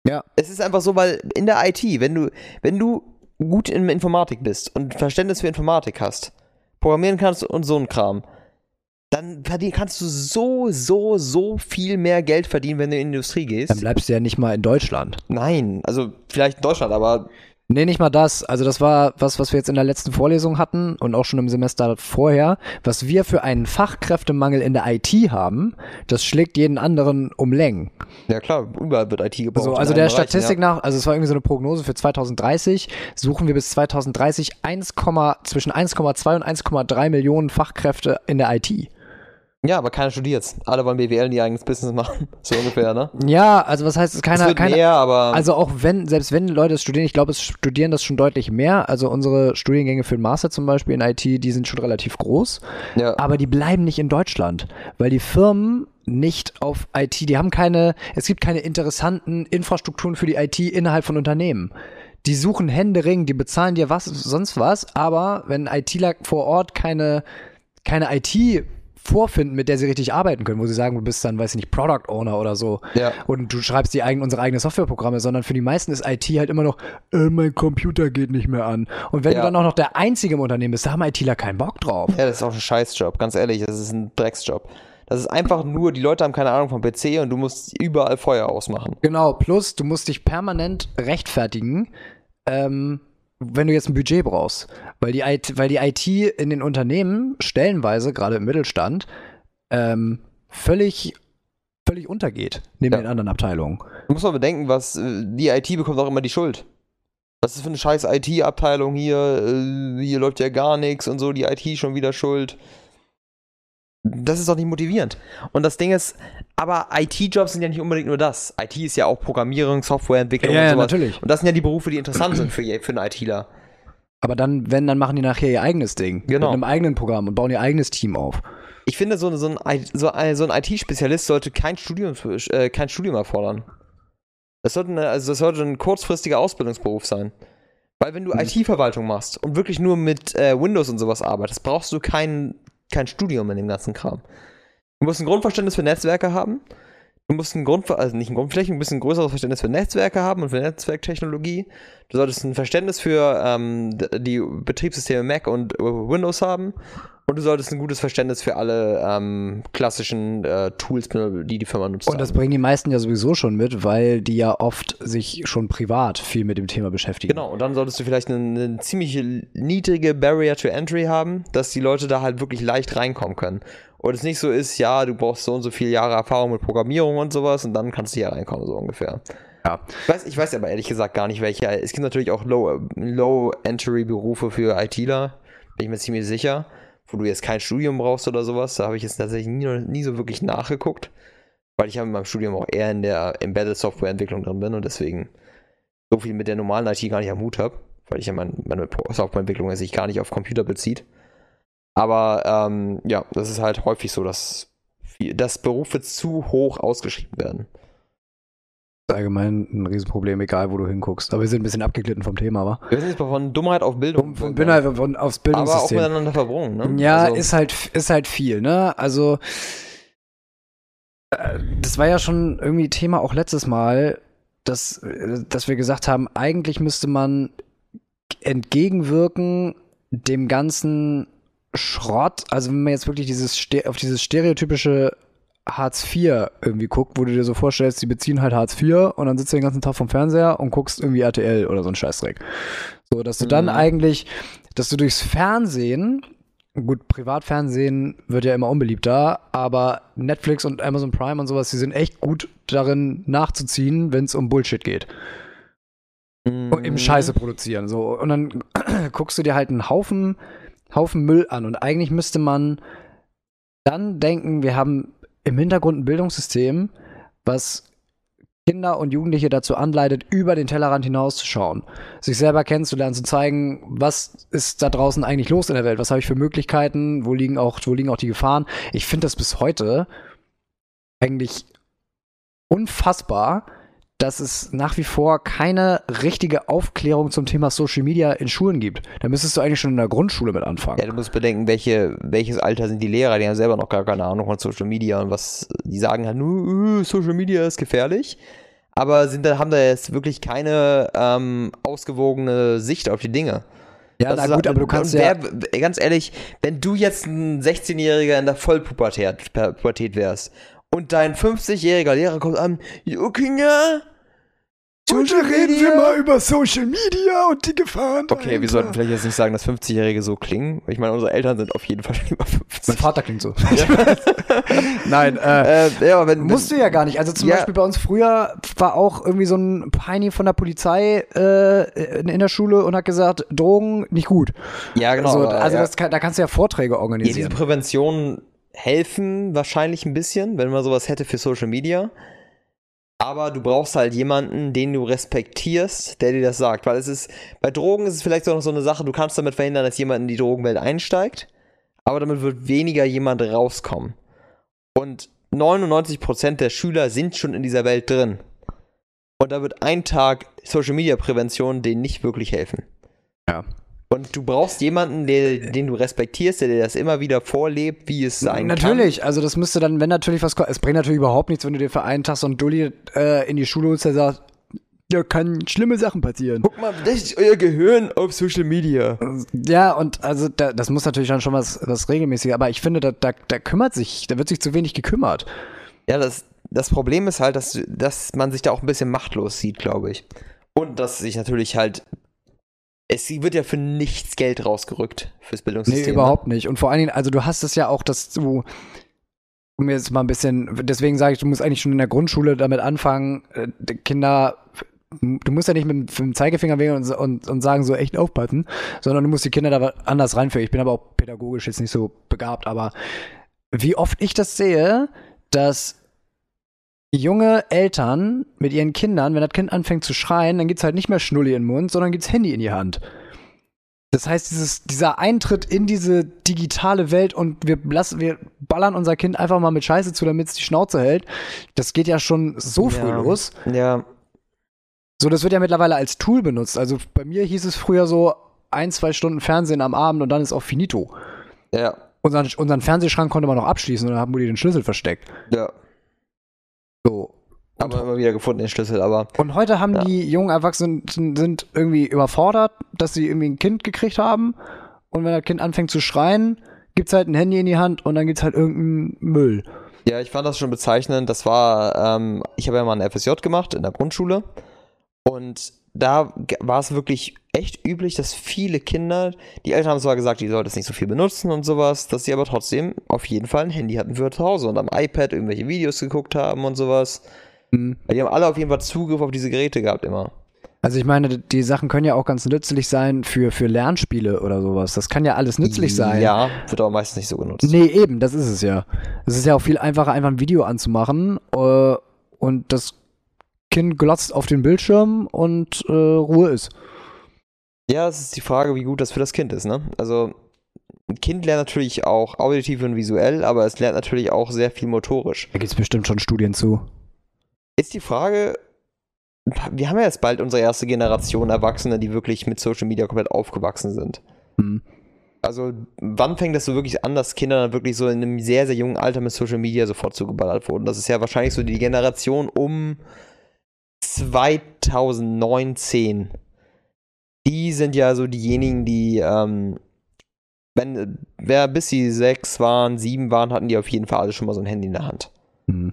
Ja. Es ist einfach so, weil in der IT, wenn du, wenn du gut in Informatik bist und Verständnis für Informatik hast, programmieren kannst und so ein Kram, dann kannst du so, so, so viel mehr Geld verdienen, wenn du in die Industrie gehst. Dann bleibst du ja nicht mal in Deutschland. Nein, also vielleicht in Deutschland, aber. Nee, nicht mal das. Also das war was, was wir jetzt in der letzten Vorlesung hatten und auch schon im Semester vorher. Was wir für einen Fachkräftemangel in der IT haben, das schlägt jeden anderen um Längen. Ja klar, überall wird IT gebraucht. So, also der Bereichen, Statistik ja. nach, also es war irgendwie so eine Prognose für 2030, suchen wir bis 2030 1, zwischen 1,2 und 1,3 Millionen Fachkräfte in der IT. Ja, aber keiner studiert. Alle wollen BWL in ihr eigenes Business machen. So ungefähr, ne? Ja, also was heißt es? Keiner, es wird keiner, mehr, aber. Also auch wenn, selbst wenn Leute es studieren, ich glaube, es studieren das schon deutlich mehr. Also unsere Studiengänge für den Master zum Beispiel in IT, die sind schon relativ groß. Ja. Aber die bleiben nicht in Deutschland. Weil die Firmen nicht auf IT, die haben keine, es gibt keine interessanten Infrastrukturen für die IT innerhalb von Unternehmen. Die suchen Händering, die bezahlen dir was, sonst was, aber wenn ITler vor Ort keine, keine IT vorfinden, mit der sie richtig arbeiten können, wo sie sagen, du bist dann, weiß ich nicht, Product Owner oder so. Ja. Und du schreibst die eigen, unsere eigenen Softwareprogramme, sondern für die meisten ist IT halt immer noch, äh, mein Computer geht nicht mehr an. Und wenn Ja. du dann auch noch der Einzige im Unternehmen bist, da haben ITler keinen Bock drauf. Ja, das ist auch ein Scheißjob, ganz ehrlich, das ist ein Drecksjob. Das ist einfach nur, die Leute haben keine Ahnung vom PC und du musst überall Feuer ausmachen. Genau, plus du musst dich permanent rechtfertigen, ähm, wenn du jetzt ein Budget brauchst. Weil die, IT, weil die IT in den Unternehmen stellenweise, gerade im Mittelstand, ähm, völlig, völlig untergeht, neben Ja. den anderen Abteilungen. Du musst mal bedenken, was äh, die IT bekommt auch immer die Schuld. Was ist für eine scheiß IT-Abteilung hier? Äh, Hier läuft ja gar nichts und so, die IT schon wieder schuld. Das ist doch nicht motivierend. Und das Ding ist, aber IT-Jobs sind ja nicht unbedingt nur das. IT ist ja auch Programmierung, Softwareentwicklung Ja, und ja, sowas. natürlich. Und das sind ja die Berufe, die interessant sind für, für einen ITler. Aber dann, wenn, dann machen die nachher ihr eigenes Ding. Genau. Mit einem eigenen Programm und bauen ihr eigenes Team auf. Ich finde, so, so ein, I- so ein, so ein IT-Spezialist sollte kein Studium, äh, kein Studium erfordern. Das sollte, eine, also das sollte ein kurzfristiger Ausbildungsberuf sein. Weil wenn du Mhm. IT-Verwaltung machst und wirklich nur mit äh, Windows und sowas arbeitest, brauchst du kein, kein Studium in dem ganzen Kram. Du musst ein Grundverständnis für Netzwerke haben. Du musst ein Grund, also nicht ein Grundflächen, ein bisschen größeres Verständnis für Netzwerke haben und für Netzwerktechnologie. Du solltest ein Verständnis für ähm, die Betriebssysteme Mac und äh, Windows haben. Und du solltest ein gutes Verständnis für alle ähm, klassischen äh, Tools, die die Firma nutzt. Und das haben. bringen die meisten ja sowieso schon mit, weil die ja oft sich schon privat viel mit dem Thema beschäftigen. Genau, und dann solltest du vielleicht eine, eine ziemlich niedrige Barrier to Entry haben, dass die Leute da halt wirklich leicht reinkommen können. Und es nicht so ist, ja, du brauchst so und so viele Jahre Erfahrung mit Programmierung und sowas und dann kannst du hier reinkommen, so ungefähr. Ja. Ich weiß, ich weiß aber ehrlich gesagt gar nicht, welche. Es gibt natürlich auch Low-Entry-Berufe für ITler, bin ich mir ziemlich sicher, wo du jetzt kein Studium brauchst oder sowas. Da habe ich jetzt tatsächlich nie, nie so wirklich nachgeguckt, weil ich ja in meinem Studium auch eher in der Embedded Software-Entwicklung drin bin und deswegen so viel mit der normalen IT gar nicht am Hut habe, weil ich ja mein, meine Softwareentwicklung sich gar nicht auf Computer bezieht. Aber ähm, ja, das ist halt häufig so, dass, dass Berufe zu hoch ausgeschrieben werden. Allgemein ein Riesenproblem, egal wo du hinguckst. Aber wir sind ein bisschen abgeglitten vom Thema, wa? Wir sind jetzt von Dummheit auf Bildung. Von, bin halt von, aufs aber auch Bildungssystem. miteinander verbrungen, ne? Ja, Also, ist halt, ist halt viel, ne? Also, äh, das war ja schon irgendwie Thema auch letztes Mal, dass, dass wir gesagt haben, eigentlich müsste man entgegenwirken dem ganzen Schrott, also wenn man jetzt wirklich dieses auf dieses stereotypische Hartz IV irgendwie guckt, wo du dir so vorstellst, die beziehen halt Hartz IV und dann sitzt du den ganzen Tag vom Fernseher und guckst irgendwie RTL oder so ein Scheißdreck. So, dass du dann Mhm. eigentlich, dass du durchs Fernsehen, gut, Privatfernsehen wird ja immer unbeliebter, aber Netflix und Amazon Prime und sowas, die sind echt gut darin nachzuziehen, wenn es um Bullshit geht. Mhm. Im Scheiße produzieren. So. Und dann guckst du dir halt einen Haufen, Haufen Müll an. Und eigentlich müsste man dann denken, wir haben im Hintergrund ein Bildungssystem, was Kinder und Jugendliche dazu anleitet, über den Tellerrand hinauszuschauen, sich selber kennenzulernen, zu zeigen, was ist da draußen eigentlich los in der Welt, was habe ich für Möglichkeiten, wo liegen auch, wo liegen auch die Gefahren. Ich finde das bis heute eigentlich unfassbar, dass es nach wie vor keine richtige Aufklärung zum Thema Social Media in Schulen gibt. Da müsstest du eigentlich schon in der Grundschule mit anfangen. Ja, du musst bedenken, welche, welches Alter sind die Lehrer, die haben selber noch gar keine Ahnung von Social Media und was, die sagen halt nur, äh, Social Media ist gefährlich, aber sind da, haben da jetzt wirklich keine ähm, ausgewogene Sicht auf die Dinge. Ja, Das na ist- gut, aber du kannst und ja. wer, ganz ehrlich, wenn du jetzt ein 16-Jähriger in der Vollpubertät Pubertät wärst und dein 50-jähriger Lehrer kommt an, jo Kinder, Social Media. über Social Media und die Gefahren. Okay, wir sollten vielleicht jetzt nicht sagen, dass 50-Jährige so klingen. Ich meine, unsere Eltern sind auf jeden Fall schon über Mein 50. Vater klingt so. Nein, äh, Äh, ja, aber wenn, Musst du ja gar nicht. Also zum Ja. Beispiel bei uns früher war auch irgendwie so ein Peini von der Polizei äh, in, in der Schule und hat gesagt, Drogen nicht gut. Ja, genau. so, aber, also ja. das kann, da kannst du ja Vorträge ja, diese organisieren. Prävention helfen wahrscheinlich ein bisschen, wenn man sowas hätte für Social Media. Aber du brauchst halt jemanden, den du respektierst, der dir das sagt. Weil es ist, bei Drogen ist es vielleicht so noch so eine Sache, du kannst damit verhindern, dass jemand in die Drogenwelt einsteigt, aber damit wird weniger jemand rauskommen. Und 99% der Schüler sind schon in dieser Welt drin. Und da wird ein Tag Social Media Prävention denen nicht wirklich helfen. Ja. Und du brauchst jemanden, der, den du respektierst, der dir das immer wieder vorlebt, wie es sein natürlich. kann. Natürlich, also das müsste dann, wenn natürlich was es bringt natürlich überhaupt nichts, wenn du dir für einen Tag so einen Dulli äh, in die Schule holst, der sagt, da kann schlimme Sachen passieren. Guck mal, das ist euer Gehirn auf Social Media. Ja, und also da, das muss natürlich dann schon was, was regelmäßiger, aber ich finde, da, da, da kümmert sich, da wird sich zu wenig gekümmert. Ja, das, das Problem ist halt, dass, dass man sich da auch ein bisschen machtlos sieht, glaube ich. Und dass sich natürlich halt es wird ja für nichts Geld rausgerückt fürs Bildungssystem. Nee, überhaupt ne? nicht. Und vor allen Dingen, also du hast es ja auch, dass du, um jetzt mal ein bisschen, deswegen sage ich, du musst eigentlich schon in der Grundschule damit anfangen, äh, Kinder, du musst ja nicht mit, dem Zeigefinger wählen und, und, und sagen, so echt aufpassen, sondern du musst die Kinder da anders reinführen. Ich bin aber auch pädagogisch jetzt nicht so begabt, aber wie oft ich das sehe, dass junge Eltern mit ihren Kindern, wenn das Kind anfängt zu schreien, dann gibt's halt nicht mehr Schnulli in den Mund, sondern gibt's Handy in die Hand. Das heißt, dieses, dieser Eintritt in diese digitale Welt und wir, lassen, wir ballern unser Kind einfach mal mit Scheiße zu, damit es die Schnauze hält, das geht ja schon so früh ja. los. Ja. So, das wird ja mittlerweile als Tool benutzt. Also bei mir hieß es früher so ein, zwei Stunden Fernsehen am Abend und dann ist auch finito. Ja. Unseren, unseren Fernsehschrank konnte man noch abschließen und dann haben wir den Schlüssel versteckt. Ja. So. Haben wir immer wieder gefunden, den Schlüssel, aber. Und heute haben Ja. die jungen Erwachsenen sind irgendwie überfordert, dass sie irgendwie ein Kind gekriegt haben. Und wenn das Kind anfängt zu schreien, gibt's halt ein Handy in die Hand und dann gibt's halt irgendeinen Müll. Ja, ich fand das schon bezeichnend. Das war, ähm, ich habe ja mal ein FSJ gemacht in der Grundschule. Und da war es wirklich echt üblich, dass viele Kinder, die Eltern haben zwar gesagt, die sollten es nicht so viel benutzen und sowas, dass sie aber trotzdem auf jeden Fall ein Handy hatten für zu Hause und am iPad irgendwelche Videos geguckt haben und sowas. Mhm. Weil die haben alle auf jeden Fall Zugriff auf diese Geräte gehabt immer. Also ich meine, die Sachen können ja auch ganz nützlich sein für, für Lernspiele oder sowas. Das kann ja alles nützlich sein. Ja, wird aber meistens nicht so genutzt. Nee, eben, das ist es ja. Es ist ja auch viel einfacher, einfach ein Video anzumachen äh, und das Kind glotzt auf den Bildschirm und äh, Ruhe ist. Ja, es ist die Frage, wie gut das für das Kind ist, ne? Also, ein Kind lernt natürlich auch auditiv und visuell, aber es lernt natürlich auch sehr viel motorisch. Da gibt's bestimmt schon Studien zu. Ist die Frage, wir haben ja jetzt bald unsere erste Generation Erwachsene, die wirklich mit Social Media komplett aufgewachsen sind. Hm. Also, wann fängt das so wirklich an, dass Kinder dann wirklich so in einem sehr, sehr jungen Alter mit Social Media sofort zugeballert wurden? Das ist ja wahrscheinlich so die Generation um 2019. Die sind ja so diejenigen, die, ähm, wenn, wer bis sie sechs waren, sieben waren, hatten die auf jeden Fall alle schon mal so ein Handy in der Hand. Hm.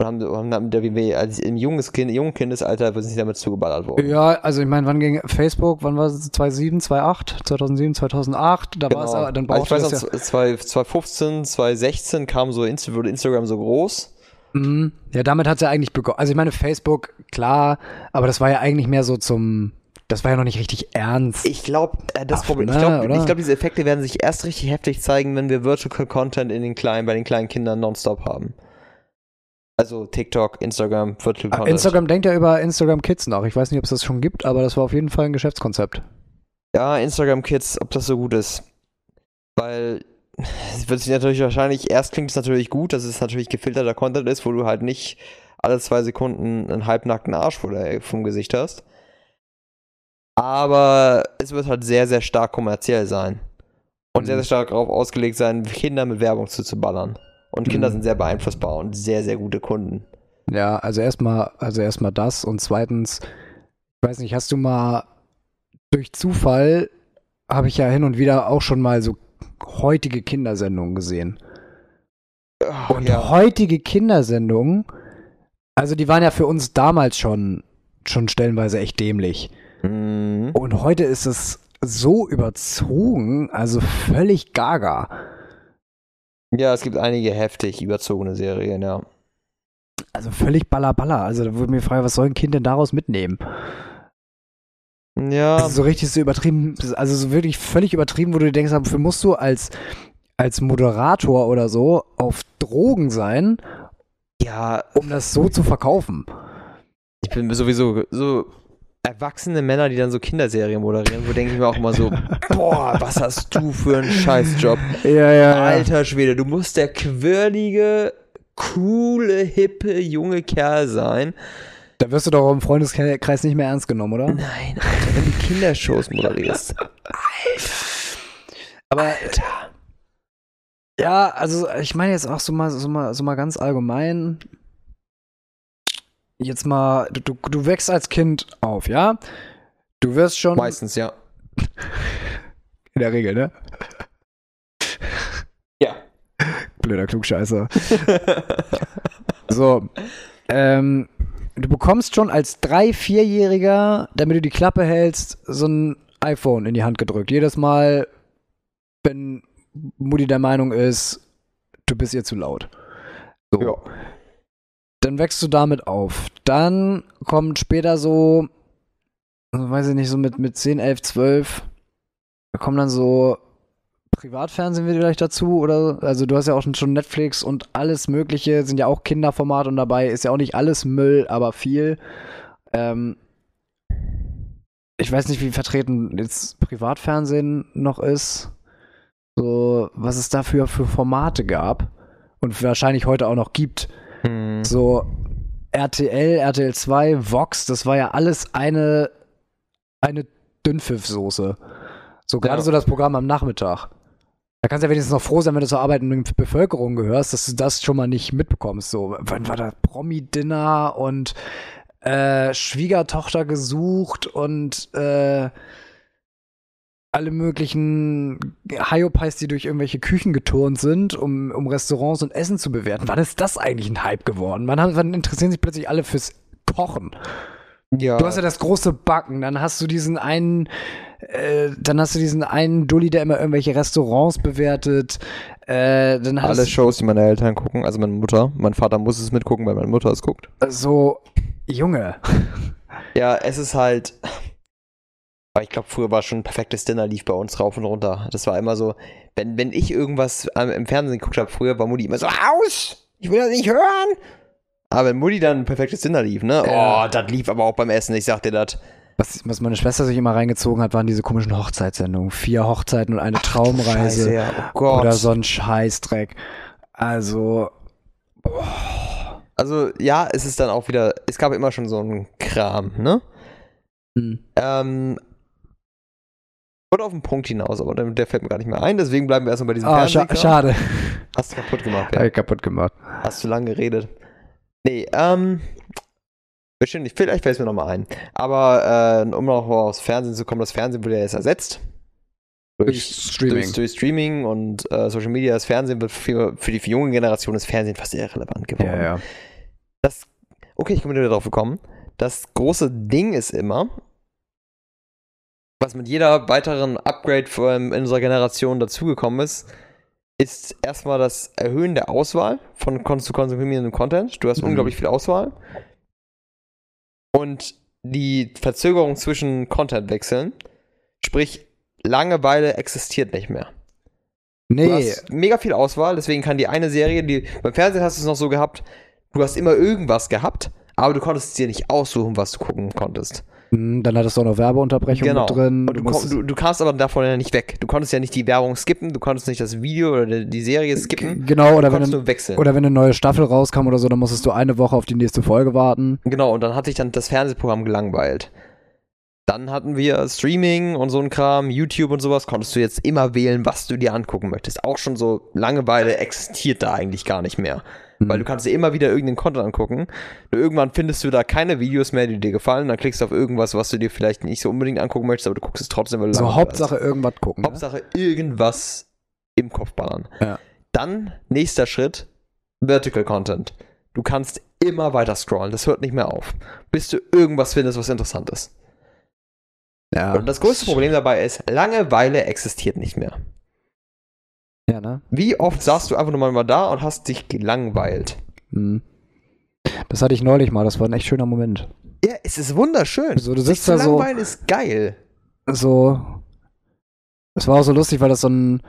Und haben, haben damit irgendwie, als im junges kind, jungen Kindesalter sind sie damit zugeballert worden. Ja, also ich meine, wann ging Facebook, wann war es? 2007, 2008, 2007, 2008, da war es, Genau. aber- dann also ich brauchte weiß noch, ja. 2- 2015, 2016 kam so Insta, wurde Instagram so groß. Mhm. Ja, damit hat ja eigentlich begonnen. Also ich meine, Facebook, klar, aber das war ja eigentlich mehr so zum, das war ja noch nicht richtig ernst. Ich glaube, äh, das Ach, Problem, ich na, glaube, glaub, diese Effekte werden sich erst richtig heftig zeigen, wenn wir Virtual Content in den kleinen, bei den kleinen Kindern nonstop haben. Also TikTok, Instagram, Virtual Ah, Content. Instagram denkt ja über Instagram Kids nach. Ich weiß nicht, ob es das schon gibt, aber das war auf jeden Fall ein Geschäftskonzept. Ja, Instagram Kids, ob das so gut ist. Weil es wird sich natürlich wahrscheinlich, erst klingt es natürlich gut, dass es natürlich gefilterter Content ist, wo du halt nicht alle zwei Sekunden einen halbnackten Arsch vom Gesicht hast. Aber es wird halt sehr, sehr stark kommerziell sein. Und sehr, Mhm. sehr stark darauf ausgelegt sein, Kinder mit Werbung zuzuballern. Und Kinder Mhm. sind sehr beeinflussbar und sehr, sehr gute Kunden. Ja, also erstmal, also erstmal das und zweitens, ich weiß nicht, hast du mal durch Zufall habe ich ja hin und wieder auch schon mal so heutige Kindersendungen gesehen. Und ja. heutige Kindersendungen, also die waren ja für uns damals schon schon stellenweise echt dämlich. Mhm. Und heute ist es so überzogen, also völlig gaga. ja, es gibt einige heftig überzogene Serien, ja. Also völlig ballerballer. Also da würde mir fragen, was soll ein Kind denn daraus mitnehmen? Ja. Also so richtig so übertrieben, also so wirklich völlig übertrieben, wo du dir denkst, dafür musst du als, als Moderator oder so auf Drogen sein, ja, um das so zu verkaufen. Ich bin sowieso so erwachsene Männer, die dann so Kinderserien moderieren, wo denke ich mir auch immer so, boah, was hast du für einen Scheißjob. Ja, ja, Alter Schwede, du musst der quirlige coole, hippe, junge Kerl sein. Da wirst du doch im Freundeskreis nicht mehr ernst genommen, oder? Nein, Alter, wenn du Kindershows moderierst. Aber Alter. Ja, also ich meine jetzt auch so mal, so mal, so mal ganz allgemein. Jetzt mal, du, du wächst als Kind auf, ja? Du wirst schon. Meistens, ja. In der Regel, ne? Ja. Blöder Klugscheißer. so. Ähm, du bekommst schon als drei, vierjähriger, damit du die Klappe hältst, so ein iPhone in die Hand gedrückt. Jedes Mal, wenn Mutti der Meinung ist, du bist ihr zu laut. So. Ja. Dann wächst du damit auf. Dann kommt später so, also weiß ich nicht, so mit, mit 10, 11, 12, da kommen dann so Privatfernsehen vielleicht dazu oder also du hast ja auch schon Netflix und alles mögliche sind ja auch Kinderformat und dabei ist ja auch nicht alles Müll, aber viel. Ähm, ich weiß nicht, wie vertreten jetzt Privatfernsehen noch ist. So, was es dafür für Formate gab und wahrscheinlich heute auch noch gibt. Hm. So RTL, RTL 2, Vox, das war ja alles eine, eine Dünnpfiffsoße. So gerade ja. so das Programm am Nachmittag. Da kannst du ja wenigstens noch froh sein, wenn du zur arbeitenden Bevölkerung gehörst, dass du das schon mal nicht mitbekommst. So, wann war da Promi-Dinner und äh, Schwiegertochter gesucht und äh, alle möglichen Hyopies, die durch irgendwelche Küchen geturnt sind, um, um Restaurants und Essen zu bewerten. Wann ist das eigentlich ein Hype geworden? Wann, wann interessieren sich plötzlich alle fürs Kochen? Ja. Du hast ja das große Backen, dann hast du diesen einen äh, dann hast du diesen einen Dulli, der immer irgendwelche Restaurants bewertet. Äh, dann Alle Shows, die meine Eltern gucken, also meine Mutter. Mein Vater muss es mitgucken, weil meine Mutter es guckt. So, Junge. Ja, es ist halt. Aber ich glaube, früher war schon ein perfektes Dinner, lief bei uns rauf und runter. Das war immer so, wenn, wenn ich irgendwas im Fernsehen geguckt habe, früher war Mutti immer so, aus! Ich will das nicht hören! Aber wenn Mutti dann ein perfektes Dinner lief, ne? Ja. Oh, das lief aber auch beim Essen, ich sag dir das. Was, was meine Schwester sich immer reingezogen hat, waren diese komischen Hochzeitssendungen. Vier Hochzeiten und eine Ach, Traumreise. Scheiße, ja. oh oder so ein Scheißdreck. Also. Boah. Also, ja, es ist dann auch wieder. Es gab immer schon so einen Kram, ne? Hm. Ähm, und auf den Punkt hinaus, aber der fällt mir gar nicht mehr ein, deswegen bleiben wir erstmal bei diesem oh, scha Schade. Hast du kaputt gemacht, ja. Hab ich kaputt gemacht. Hast du lange geredet. Nee, ähm, Bestimmt vielleicht fällt es mir nochmal ein. Aber äh, um noch aufs Fernsehen zu kommen, das Fernsehen wurde ja jetzt ersetzt. Durch, Streaming. Durch, durch Streaming und äh, Social Media, das Fernsehen wird für, für die für junge Generation das Fernsehen fast irrelevant geworden. Ja, ja. Das, okay, ich komme wieder darauf gekommen. Das große Ding ist immer, was mit jeder weiteren Upgrade in unserer Generation dazugekommen ist, ist erstmal das Erhöhen der Auswahl von zu konsumierendem Content. Du hast mhm. unglaublich viel Auswahl. Und die Verzögerung zwischen Content-Wechseln, sprich, Langeweile existiert nicht mehr. Nee. Du hast mega viel Auswahl, deswegen kann die eine Serie, die beim Fernsehen hast du es noch so gehabt, du hast immer irgendwas gehabt, aber du konntest dir nicht aussuchen, was du gucken konntest. Hm, dann hattest du auch noch Werbeunterbrechungen genau. drin. Du, du, du, kamst aber davon ja nicht weg. Du konntest ja nicht die Werbung skippen, du konntest nicht das Video oder die Serie skippen. Genau, oder wenn, nur wechseln. oder wenn eine neue Staffel rauskam oder so, dann musstest du eine Woche auf die nächste Folge warten. Genau, und dann hat sich dann das Fernsehprogramm gelangweilt. Dann hatten wir Streaming und so ein Kram, YouTube und sowas, konntest du jetzt immer wählen, was du dir angucken möchtest. Auch schon so Langeweile existiert da eigentlich gar nicht mehr. Mhm. Weil du kannst dir immer wieder irgendeinen Content angucken. Und irgendwann findest du da keine Videos mehr, die dir gefallen. Dann klickst du auf irgendwas, was du dir vielleicht nicht so unbedingt angucken möchtest, aber du guckst es trotzdem, weil du So Hauptsache hast. irgendwas gucken. Ne? Hauptsache ne? irgendwas im Kopf ballern. Ja. Dann, nächster Schritt, Vertical Content. Du kannst immer weiter scrollen, das hört nicht mehr auf, bis du irgendwas findest, was interessant ist. Ja. Und das größte Problem dabei ist, Langeweile existiert nicht mehr. Ja, ne? Wie oft saßt du einfach nur mal da und hast dich gelangweilt? Hm. Das hatte ich neulich mal, das war ein echt schöner Moment. Ja, es ist wunderschön. So, du sitzt da so. Langweilen ist geil. So. Es war auch so lustig, weil das so ein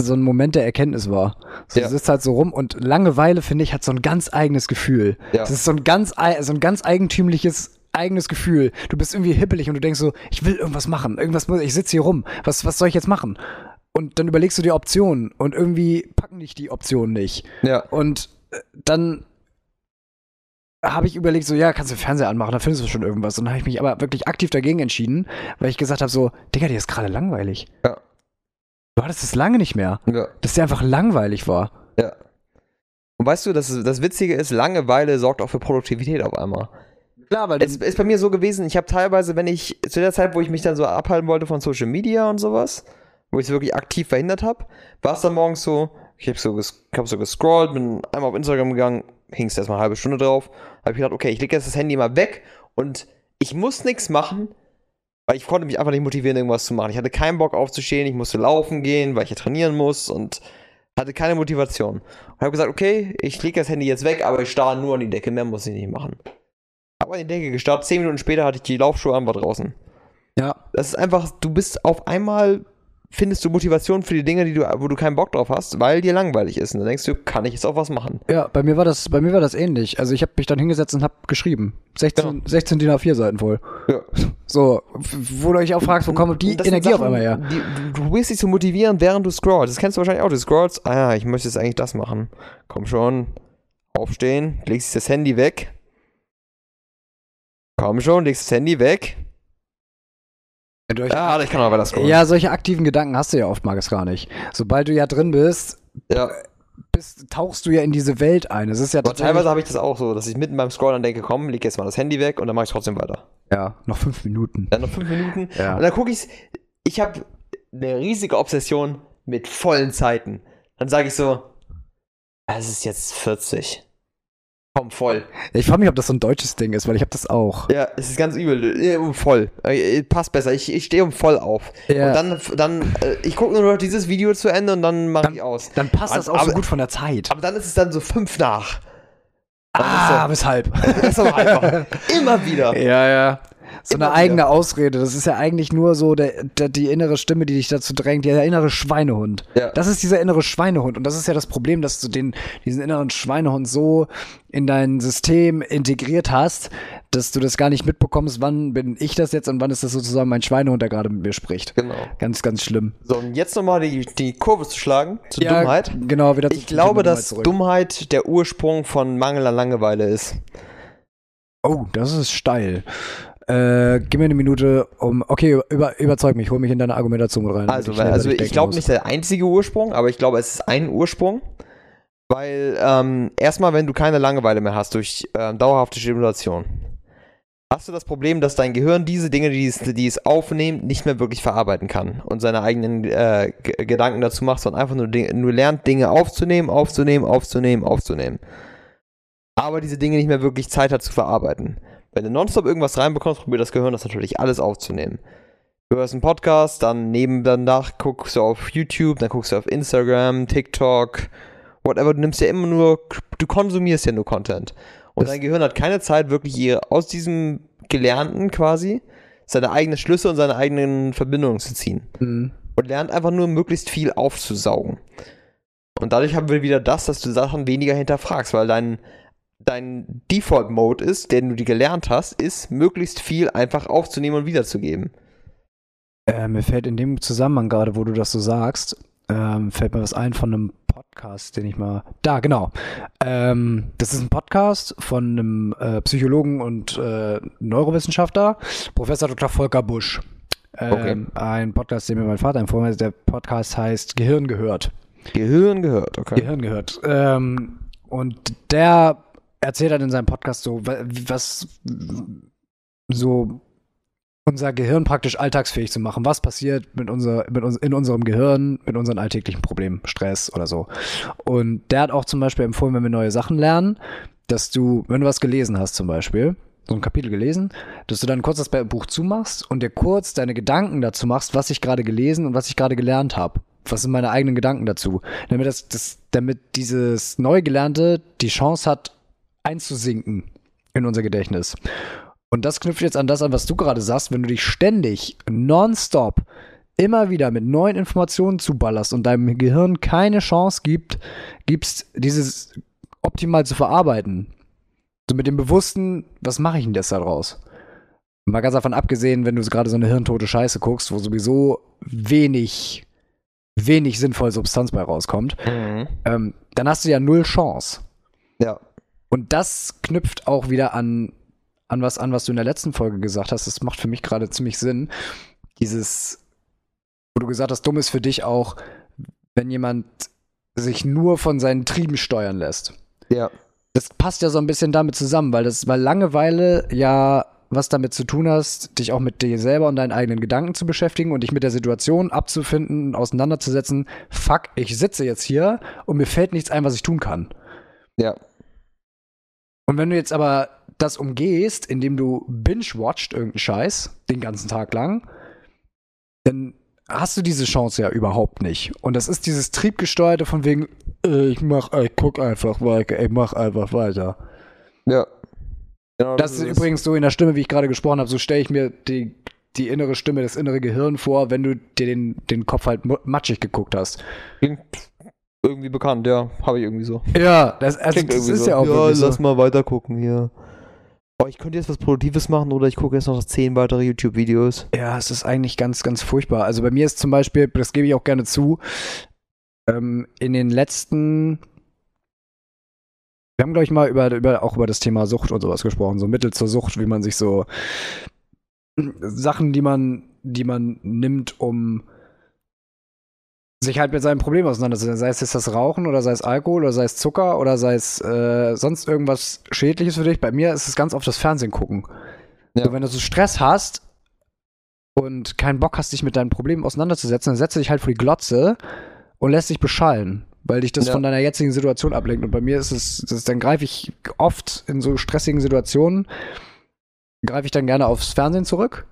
so ein Moment der Erkenntnis war. So, ja. Du sitzt halt so rum und Langeweile, finde ich, hat so ein ganz eigenes Gefühl. Ja. Das ist so ein ganz, so ein ganz eigentümliches eigenes Gefühl. Du bist irgendwie hippelig und du denkst so, ich will irgendwas machen. Irgendwas muss, ich sitze hier rum. Was, was soll ich jetzt machen? und dann überlegst du dir Optionen und irgendwie packen dich die Optionen nicht. Ja. Und äh, dann habe ich überlegt, so, ja, kannst du Fernseher anmachen, da findest du schon irgendwas. Und dann habe ich mich aber wirklich aktiv dagegen entschieden, weil ich gesagt habe, so, Digga, dir ist gerade langweilig. Ja. Du hattest es lange nicht mehr, Ja. dass dir einfach langweilig war. Ja. Und weißt du, das, das Witzige ist, Langeweile sorgt auch für Produktivität auf einmal. Klar, weil Es ist bei mir so gewesen, ich habe teilweise, wenn ich, zu der Zeit, wo ich mich dann so abhalten wollte von Social Media und sowas, wo ich es wirklich aktiv verhindert habe, war es dann morgens so, ich habe so, ges hab so gescrollt, bin einmal auf Instagram gegangen, hing es erstmal eine halbe Stunde drauf, habe ich gedacht, okay, ich lege jetzt das Handy mal weg und ich muss nichts machen, weil ich konnte mich einfach nicht motivieren, irgendwas zu machen. Ich hatte keinen Bock aufzustehen, ich musste laufen gehen, weil ich ja trainieren muss und hatte keine Motivation. Und habe gesagt, okay, ich lege das Handy jetzt weg, aber ich starre nur an die Decke, mehr muss ich nicht machen. Hab an die Decke gestarrt, zehn Minuten später hatte ich die Laufschuhe an, war draußen. ja, Das ist einfach, du bist auf einmal, findest du Motivation für die Dinge, die du, wo du keinen Bock drauf hast, weil dir langweilig ist. Und dann denkst du, kann ich jetzt auch was machen? ja, bei mir war das, bei mir war das ähnlich. Also ich habe mich dann hingesetzt und habe geschrieben. 16, 16 DIN A4 Seiten voll. Ja. So, wo du euch auch fragst, wo kommt die das Energie auf Sachen, einmal her? Die, du, willst dich zu motivieren, während du scrollst. Das kennst du wahrscheinlich auch. Du scrollst, ah ja, ich möchte jetzt eigentlich das machen. Komm schon, aufstehen, legst das Handy weg. Komm schon, legst das Handy weg. Ja, ich kann aber weiter scrollen. Ja, solche aktiven Gedanken hast du ja oftmals gar nicht. Sobald du ja drin bist, ja. bist tauchst du ja in diese Welt ein. Es ist ja Aber teilweise habe ich das auch so, dass ich mitten beim Scrollen denke, komm, leg jetzt mal das Handy weg und dann mache ich trotzdem weiter. ja, noch fünf Minuten. Dann noch fünf Minuten. Ja. Und dann gucke ich ich habe eine riesige Obsession mit vollen Zeiten. Dann sage ich so, es ist jetzt 40. Komm, voll. Ich frage mich, ob das so ein deutsches Ding ist, weil ich habe das auch. Ja, es ist ganz übel. Äh, um voll. Äh, passt besser. Ich, ich stehe um voll auf. Ja. Und dann, dann äh, ich gucke nur noch dieses Video zu Ende und dann mache ich aus. Dann passt das auch so Aber- gut von der Zeit. Aber dann ist es dann so fünf nach. Dann Ah, ist weshalb? das ist aber einfach. Immer wieder. ja, ja. So eine wieder. eigene Ausrede. Das ist ja eigentlich nur so der, der, die innere Stimme, die dich dazu drängt, der innere Schweinehund. Ja. Das ist dieser innere Schweinehund. Und das ist ja das Problem, dass du den, diesen inneren Schweinehund so in dein System integriert hast, dass du das gar nicht mitbekommst, wann bin ich das jetzt und wann ist das sozusagen mein Schweinehund, der gerade mit mir spricht. Genau. Ganz, ganz schlimm. So, und jetzt nochmal die, die Kurve zu schlagen zur Ja, Dummheit. Genau, wieder Ich glaube, Dummheit dass zurück. Dummheit der Ursprung von Mangel an Langeweile ist. Oh, das ist steil. Äh, gib mir eine Minute, um. Okay, über, überzeug mich, hol mich in deine Argumentation rein. Also, schnell also ich glaube nicht der einzige Ursprung, aber ich glaube, es ist ein Ursprung. Weil ähm, erstmal, wenn du keine Langeweile mehr hast durch ähm, dauerhafte Stimulation, hast du das Problem, dass dein Gehirn diese Dinge, die es, die es aufnimmt, nicht mehr wirklich verarbeiten kann und seine eigenen äh, Gedanken dazu macht, sondern einfach nur, nur lernt, Dinge aufzunehmen, aufzunehmen, aufzunehmen, aufzunehmen. Aber diese Dinge nicht mehr wirklich Zeit hat zu verarbeiten. Wenn du nonstop irgendwas reinbekommst, probiert das Gehirn das natürlich alles aufzunehmen. Du hörst einen Podcast, dann neben danach guckst du auf YouTube, dann guckst du auf Instagram, TikTok, whatever. Du nimmst ja immer nur, du konsumierst ja nur Content. Und Das- dein Gehirn hat keine Zeit, wirklich ihre, aus diesem Gelernten quasi seine eigenen Schlüsse und seine eigenen Verbindungen zu ziehen. Mhm. Und lernt einfach nur möglichst viel aufzusaugen. Und dadurch haben wir wieder das, dass du Sachen weniger hinterfragst, weil dein, dein Default-Mode ist, den du dir gelernt hast, ist, möglichst viel einfach aufzunehmen und wiederzugeben. Äh, mir fällt in dem Zusammenhang gerade, wo du das so sagst, ähm, fällt mir was ein von einem Podcast, den ich mal. Da, genau. Ähm, das ist ein Podcast von einem äh, Psychologen und äh, Neurowissenschaftler, Professor Dr. Volker Busch. Ähm, Ein Podcast, den mir mein Vater empfohlen hat. Der Podcast heißt Gehirn gehört. Gehirn gehört, okay. Gehirn gehört. Ähm, und der erzählt halt in seinem Podcast so, wa- was so unser Gehirn praktisch alltagsfähig zu machen. Was passiert mit unser, mit uns, in unserem Gehirn, mit unseren alltäglichen Problemen, Stress oder so. Und der hat auch zum Beispiel empfohlen, wenn wir neue Sachen lernen, dass du, wenn du was gelesen hast zum Beispiel, so ein Kapitel gelesen, dass du dann kurz das Buch zumachst und dir kurz deine Gedanken dazu machst, was ich gerade gelesen und was ich gerade gelernt habe. Was sind meine eigenen Gedanken dazu? Damit das, das, damit dieses Neugelernte die Chance hat, einzusinken in unser Gedächtnis. Und das knüpft jetzt an das an, was du gerade sagst, wenn du dich ständig, nonstop, immer wieder mit neuen Informationen zuballerst und deinem Gehirn keine Chance gibt, gibst, dieses optimal zu verarbeiten. So mit dem Bewussten, was mache ich denn jetzt daraus? Mal ganz davon abgesehen, wenn du gerade so eine hirntote Scheiße guckst, wo sowieso wenig, wenig sinnvolle Substanz bei rauskommt, mhm. ähm, dann hast du ja null Chance. Ja. Und das knüpft auch wieder an, an was an, was du in der letzten Folge gesagt hast. Das macht für mich gerade ziemlich Sinn. Dieses, wo du gesagt hast, dumm ist für dich auch, wenn jemand sich nur von seinen Trieben steuern lässt. Ja. Das passt ja so ein bisschen damit zusammen, weil das, weil Langeweile ja was damit zu tun hast, dich auch mit dir selber und deinen eigenen Gedanken zu beschäftigen und dich mit der Situation abzufinden, auseinanderzusetzen. Fuck, ich sitze jetzt hier und mir fällt nichts ein, was ich tun kann. Ja. Und wenn du jetzt aber das umgehst, indem du binge-watcht irgendeinen Scheiß den ganzen Tag lang, dann hast du diese Chance ja überhaupt nicht. Und das ist dieses Triebgesteuerte von wegen, äh, ich mach, ich guck einfach weiter, ich mach einfach weiter. Ja. Genau, das, das ist übrigens so in der Stimme, wie ich gerade gesprochen habe, so stelle ich mir die, die innere Stimme, das innere Gehirn vor, wenn du dir den, den Kopf halt matschig geguckt hast. Klingt irgendwie bekannt, ja. Habe ich irgendwie so. Ja, das, also, das ist so. ja auch Ja, lass so. mal weiter gucken hier. Oh, ich könnte jetzt was Produktives machen oder ich gucke jetzt noch zehn weitere YouTube-Videos. Ja, es ist eigentlich ganz, ganz furchtbar. Also bei mir ist zum Beispiel, das gebe ich auch gerne zu, ähm, in den letzten wir haben, glaube ich, mal über, über, auch über das Thema Sucht und sowas gesprochen, so Mittel zur Sucht, wie man sich so Sachen, die man, die man nimmt, um sich halt mit seinem Problem auseinanderzusetzen. Sei es jetzt das Rauchen oder sei es Alkohol oder sei es Zucker oder sei es äh, sonst irgendwas Schädliches für dich. Bei mir ist es ganz oft das Fernsehen gucken. Ja. So, wenn du so Stress hast und keinen Bock hast, dich mit deinen Problemen auseinanderzusetzen, dann setze dich halt vor die Glotze und lässt dich beschallen weil dich das ja. von deiner jetzigen Situation ablenkt. Und bei mir ist es, das, dann greife ich oft in so stressigen Situationen, greife ich dann gerne aufs Fernsehen zurück.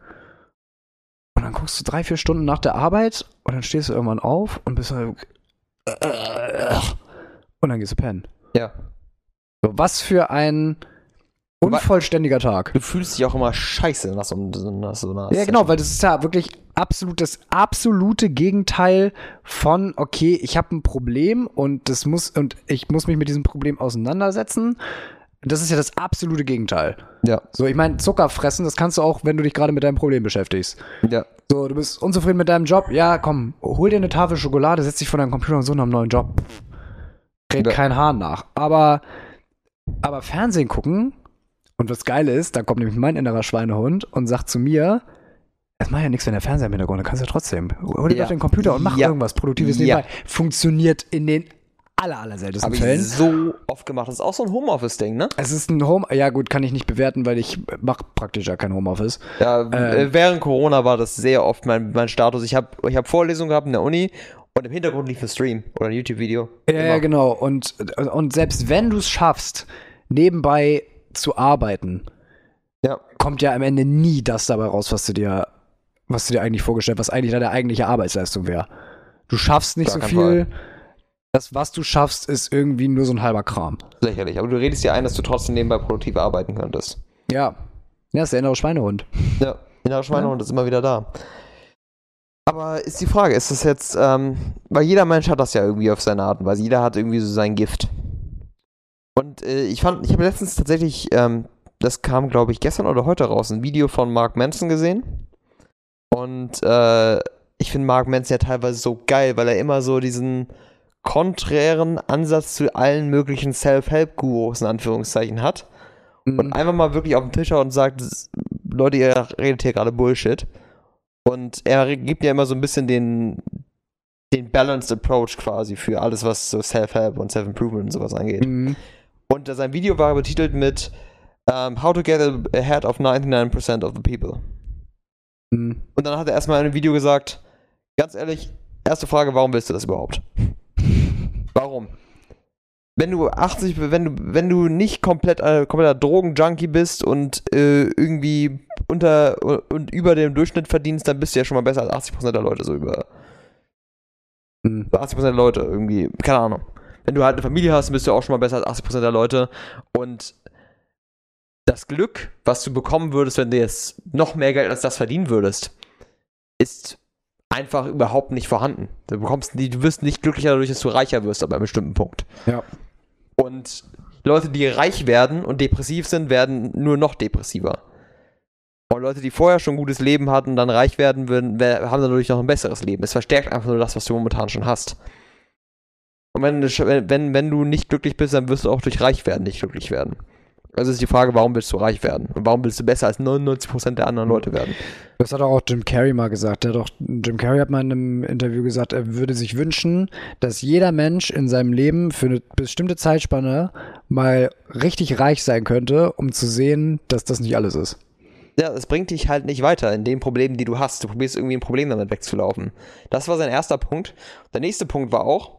Und dann guckst du drei, vier Stunden nach der Arbeit und dann stehst du irgendwann auf und bist halt. Und dann gehst du pennen. Ja. So, was für ein unvollständiger Tag. Du fühlst dich auch immer scheiße nach so, nach so einer. Ja, genau, weil das ist ja wirklich absolut das absolute Gegenteil von, okay, ich habe ein Problem und das muss und ich muss mich mit diesem Problem auseinandersetzen. Das ist ja das absolute Gegenteil. Ja. So, ich meine, Zucker fressen, das kannst du auch, wenn du dich gerade mit deinem Problem beschäftigst. Ja. So, du bist unzufrieden mit deinem Job. Ja, komm, hol dir eine Tafel Schokolade, setz dich vor deinem Computer und so nach einem neuen Job. Red ja. kein Hahn nach. Aber, aber Fernsehen gucken, und was geil ist, da kommt nämlich mein innerer Schweinehund und sagt zu mir, es macht ja nichts, wenn der Fernseher im Hintergrund, kannst du ja trotzdem. Hol dir ja. den Computer und mach ja. irgendwas Produktives nebenbei. Funktioniert in den aller, aller seltensten Hab Fällen. Ich so oft gemacht. Das ist auch so ein Homeoffice-Ding, ne? Es ist ein Home, ja gut, kann ich nicht bewerten, weil ich mache praktisch ja kein Homeoffice. Ja, ähm, während Corona war das sehr oft mein, mein Status. Ich habe ich hab Vorlesungen gehabt in der Uni und im Hintergrund lief ein Stream oder ein YouTube-Video. Ja, ja, genau. Und, und selbst wenn du es schaffst, nebenbei zu arbeiten, ja. kommt ja am Ende nie das dabei raus, was du dir, was du dir eigentlich vorgestellt hast, was eigentlich deine eigentliche Arbeitsleistung wäre. Du schaffst nicht Gar so viel. Fall. Das, was du schaffst, ist irgendwie nur so ein halber Kram. Lächerlich. Aber du redest dir ein, dass du trotzdem nebenbei produktiv arbeiten könntest. Ja. Ja, das ist der innere Schweinehund. Ja, der innere Schweinehund ja. ist immer wieder da. Aber ist die Frage, ist das jetzt, ähm, weil jeder Mensch hat das ja irgendwie auf seine Art und Weise. Jeder hat irgendwie so sein Gift. Und äh, ich fand, ich habe letztens tatsächlich, ähm, das kam glaube ich gestern oder heute raus, ein Video von Mark Manson gesehen. Und äh, ich finde Mark Manson ja teilweise so geil, weil er immer so diesen konträren Ansatz zu allen möglichen Self-Help-Gurus in Anführungszeichen hat. Mhm. Und einfach mal wirklich auf den Tisch haut und sagt, Leute, ihr redet hier gerade Bullshit. Und er gibt ja immer so ein bisschen den, den Balanced Approach quasi für alles, was so Self-Help und Self-Improvement und sowas angeht. Mhm. Und sein Video war betitelt mit um, How to get ahead of 99% of the people. Mhm. Und dann hat er erstmal in einem Video gesagt, ganz ehrlich, erste Frage, warum willst du das überhaupt? Warum? Wenn du 80, wenn du, wenn du nicht komplett äh, kompletter Drogenjunkie bist und äh, irgendwie unter und über dem Durchschnitt verdienst, dann bist du ja schon mal besser als 80% der Leute so über. Mhm. 80% der Leute irgendwie, keine Ahnung wenn du halt eine Familie hast, bist du auch schon mal besser als 80% der Leute. Und das Glück, was du bekommen würdest, wenn du jetzt noch mehr Geld als das verdienen würdest, ist einfach überhaupt nicht vorhanden. Du bekommst, du wirst nicht glücklicher dadurch, dass du reicher wirst, aber einem bestimmten Punkt. Ja. Und Leute, die reich werden und depressiv sind, werden nur noch depressiver. Und Leute, die vorher schon ein gutes Leben hatten, dann reich werden würden, haben dadurch noch ein besseres Leben. Es verstärkt einfach nur das, was du momentan schon hast. Und wenn, wenn, wenn du nicht glücklich bist, dann wirst du auch durch reich werden nicht glücklich werden. Also ist die Frage, warum willst du reich werden? Und warum willst du besser als 99% der anderen Leute werden? Das hat auch Jim Carrey mal gesagt. Der doch, Jim Carrey hat mal in einem Interview gesagt, er würde sich wünschen, dass jeder Mensch in seinem Leben für eine bestimmte Zeitspanne mal richtig reich sein könnte, um zu sehen, dass das nicht alles ist. Ja, es bringt dich halt nicht weiter in den Problemen, die du hast. Du probierst irgendwie ein Problem damit wegzulaufen. Das war sein erster Punkt. Der nächste Punkt war auch,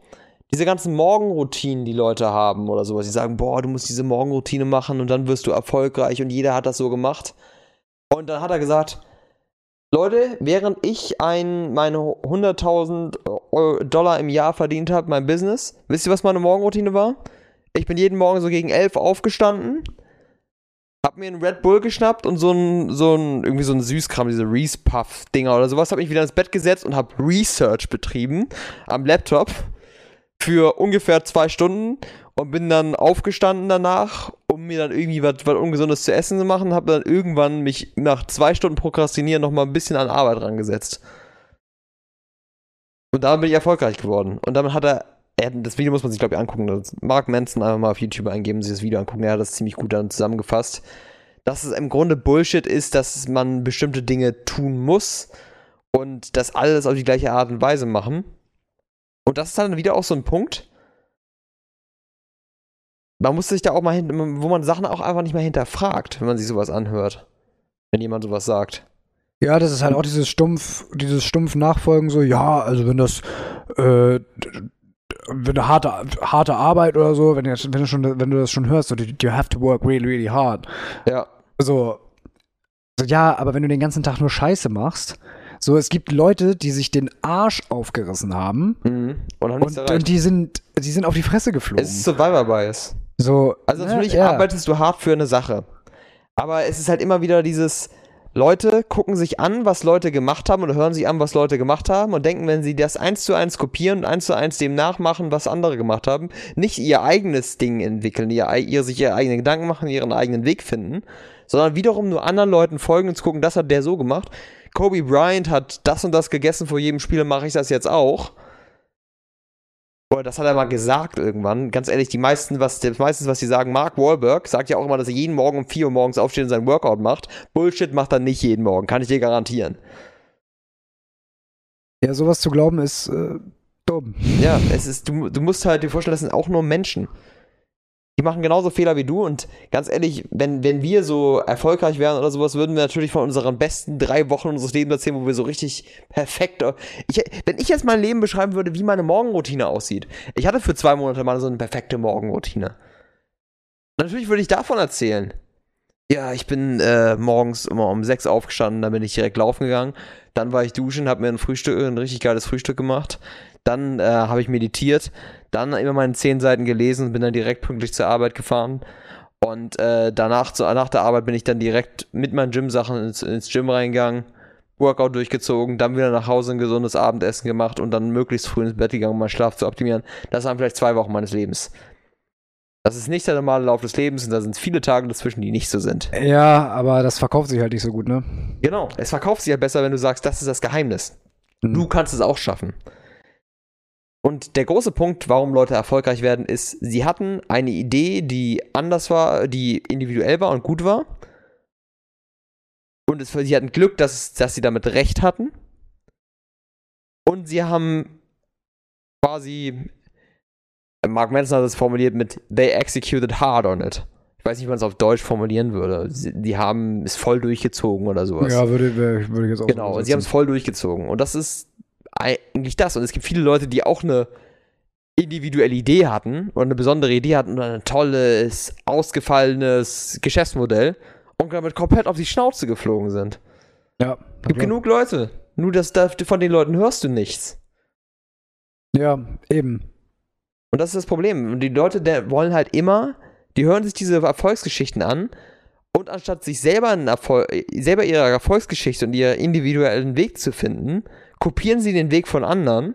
diese ganzen Morgenroutinen, die Leute haben oder sowas, die sagen, boah, du musst diese Morgenroutine machen und dann wirst du erfolgreich und jeder hat das so gemacht. Und dann hat er gesagt, Leute, während ich ein, meine 100.000 Dollar im Jahr verdient habe, mein Business, wisst ihr, was meine Morgenroutine war? Ich bin jeden Morgen so gegen 11 aufgestanden, hab mir einen Red Bull geschnappt und so ein, so ein, irgendwie so ein Süßkram, diese Reese Puff Dinger oder sowas, hab mich wieder ins Bett gesetzt und hab Research betrieben am Laptop für ungefähr zwei Stunden und bin dann aufgestanden danach, um mir dann irgendwie was, Ungesundes zu essen zu machen, habe dann irgendwann mich nach zwei Stunden Prokrastinieren nochmal ein bisschen an Arbeit rangesetzt. Und damit bin ich erfolgreich geworden. Und damit hat er, er das Video muss man sich, glaube ich, angucken. Mark Manson einfach mal auf YouTube eingeben, sich das Video angucken. Er hat das ziemlich gut dann zusammengefasst. Dass es im Grunde Bullshit ist, dass man bestimmte Dinge tun muss und das alles auf die gleiche Art und Weise machen. Und das ist dann wieder auch so ein Punkt. Man muss sich da auch mal hin, wo man Sachen auch einfach nicht mehr hinterfragt, wenn man sich sowas anhört. Wenn jemand sowas sagt. Ja, das ist halt auch dieses stumpf, dieses stumpf Nachfolgen, so, ja, also wenn das, äh, wenn harte, harte Arbeit oder so, wenn, jetzt, wenn, du schon, wenn du das schon hörst, so, you have to work really, really hard. Ja. So, so, ja, aber wenn du den ganzen Tag nur Scheiße machst, so, es gibt Leute, die sich den Arsch aufgerissen haben mhm. und, haben und, und, die sind, die sind auf die Fresse geflogen. Es ist Survivor Bias. So, also natürlich ja, arbeitest du hart für eine Sache. Aber es ist halt immer wieder dieses, Leute gucken sich an, was Leute gemacht haben oder hören sich an, was Leute gemacht haben und denken, wenn sie das eins zu eins kopieren und eins zu eins dem nachmachen, was andere gemacht haben, nicht ihr eigenes Ding entwickeln, ihr, ihr sich ihre eigenen Gedanken machen, ihren eigenen Weg finden, sondern wiederum nur anderen Leuten folgen und zu gucken, das hat der so gemacht, Kobe Bryant hat das und das gegessen vor jedem Spiel, mache ich das jetzt auch. Oder das hat er mal gesagt irgendwann. Ganz ehrlich, die meisten, was, meistens, was sie sagen, Mark Wahlberg sagt ja auch immer, dass er jeden Morgen um 4 Uhr morgens aufsteht und sein Workout macht. Bullshit macht er nicht jeden Morgen, kann ich dir garantieren. Ja, sowas zu glauben ist äh, dumm. Ja, es ist, du, du musst halt dir vorstellen, das sind auch nur Menschen die machen genauso Fehler wie du und ganz ehrlich, wenn, wenn wir so erfolgreich wären oder sowas, würden wir natürlich von unseren besten drei Wochen unseres Lebens erzählen, wo wir so richtig perfekt. Ich, wenn ich jetzt mein Leben beschreiben würde, wie meine Morgenroutine aussieht. Ich hatte für zwei Monate mal so eine perfekte Morgenroutine. Natürlich würde ich davon erzählen. Ja, ich bin äh, morgens immer um sechs aufgestanden, dann bin ich direkt laufen gegangen. Dann war ich duschen, habe mir ein Frühstück, ein richtig geiles Frühstück gemacht. Dann äh, habe ich meditiert, dann immer meine zehn Seiten gelesen bin dann direkt pünktlich zur Arbeit gefahren. Und äh, danach, zu, nach der Arbeit bin ich dann direkt mit meinen Gym-Sachen ins, ins Gym reingegangen, Workout durchgezogen, dann wieder nach Hause ein gesundes Abendessen gemacht und dann möglichst früh ins Bett gegangen, um meinen Schlaf zu optimieren. Das waren vielleicht zwei Wochen meines Lebens. Das ist nicht der normale Lauf des Lebens und da sind viele Tage dazwischen, die nicht so sind. Ja, aber das verkauft sich halt nicht so gut, ne? Genau, es verkauft sich halt besser, wenn du sagst, das ist das Geheimnis. Mhm. Du kannst es auch schaffen. Und der große Punkt, warum Leute erfolgreich werden, ist, sie hatten eine Idee, die anders war, die individuell war und gut war. Und es, sie hatten Glück, dass, dass sie damit recht hatten. Und sie haben quasi, Mark Manson hat es formuliert mit, they executed hard on it. Ich weiß nicht, wie man es auf Deutsch formulieren würde. Sie, die haben es voll durchgezogen oder sowas. Ja, würde, würde ich jetzt auch Genau, so sie haben es voll durchgezogen. Und das ist eigentlich das. Und es gibt viele Leute, die auch eine individuelle Idee hatten oder eine besondere Idee hatten oder ein tolles, ausgefallenes Geschäftsmodell und damit komplett auf die Schnauze geflogen sind. Ja. Es gibt genug Leute. Nur das, von den Leuten hörst du nichts. Ja, eben. Und das ist das Problem. Die Leute wollen halt immer, die hören sich diese Erfolgsgeschichten an und anstatt sich selber, Erfolg, selber ihre Erfolgsgeschichte und ihren individuellen Weg zu finden, kopieren sie den Weg von anderen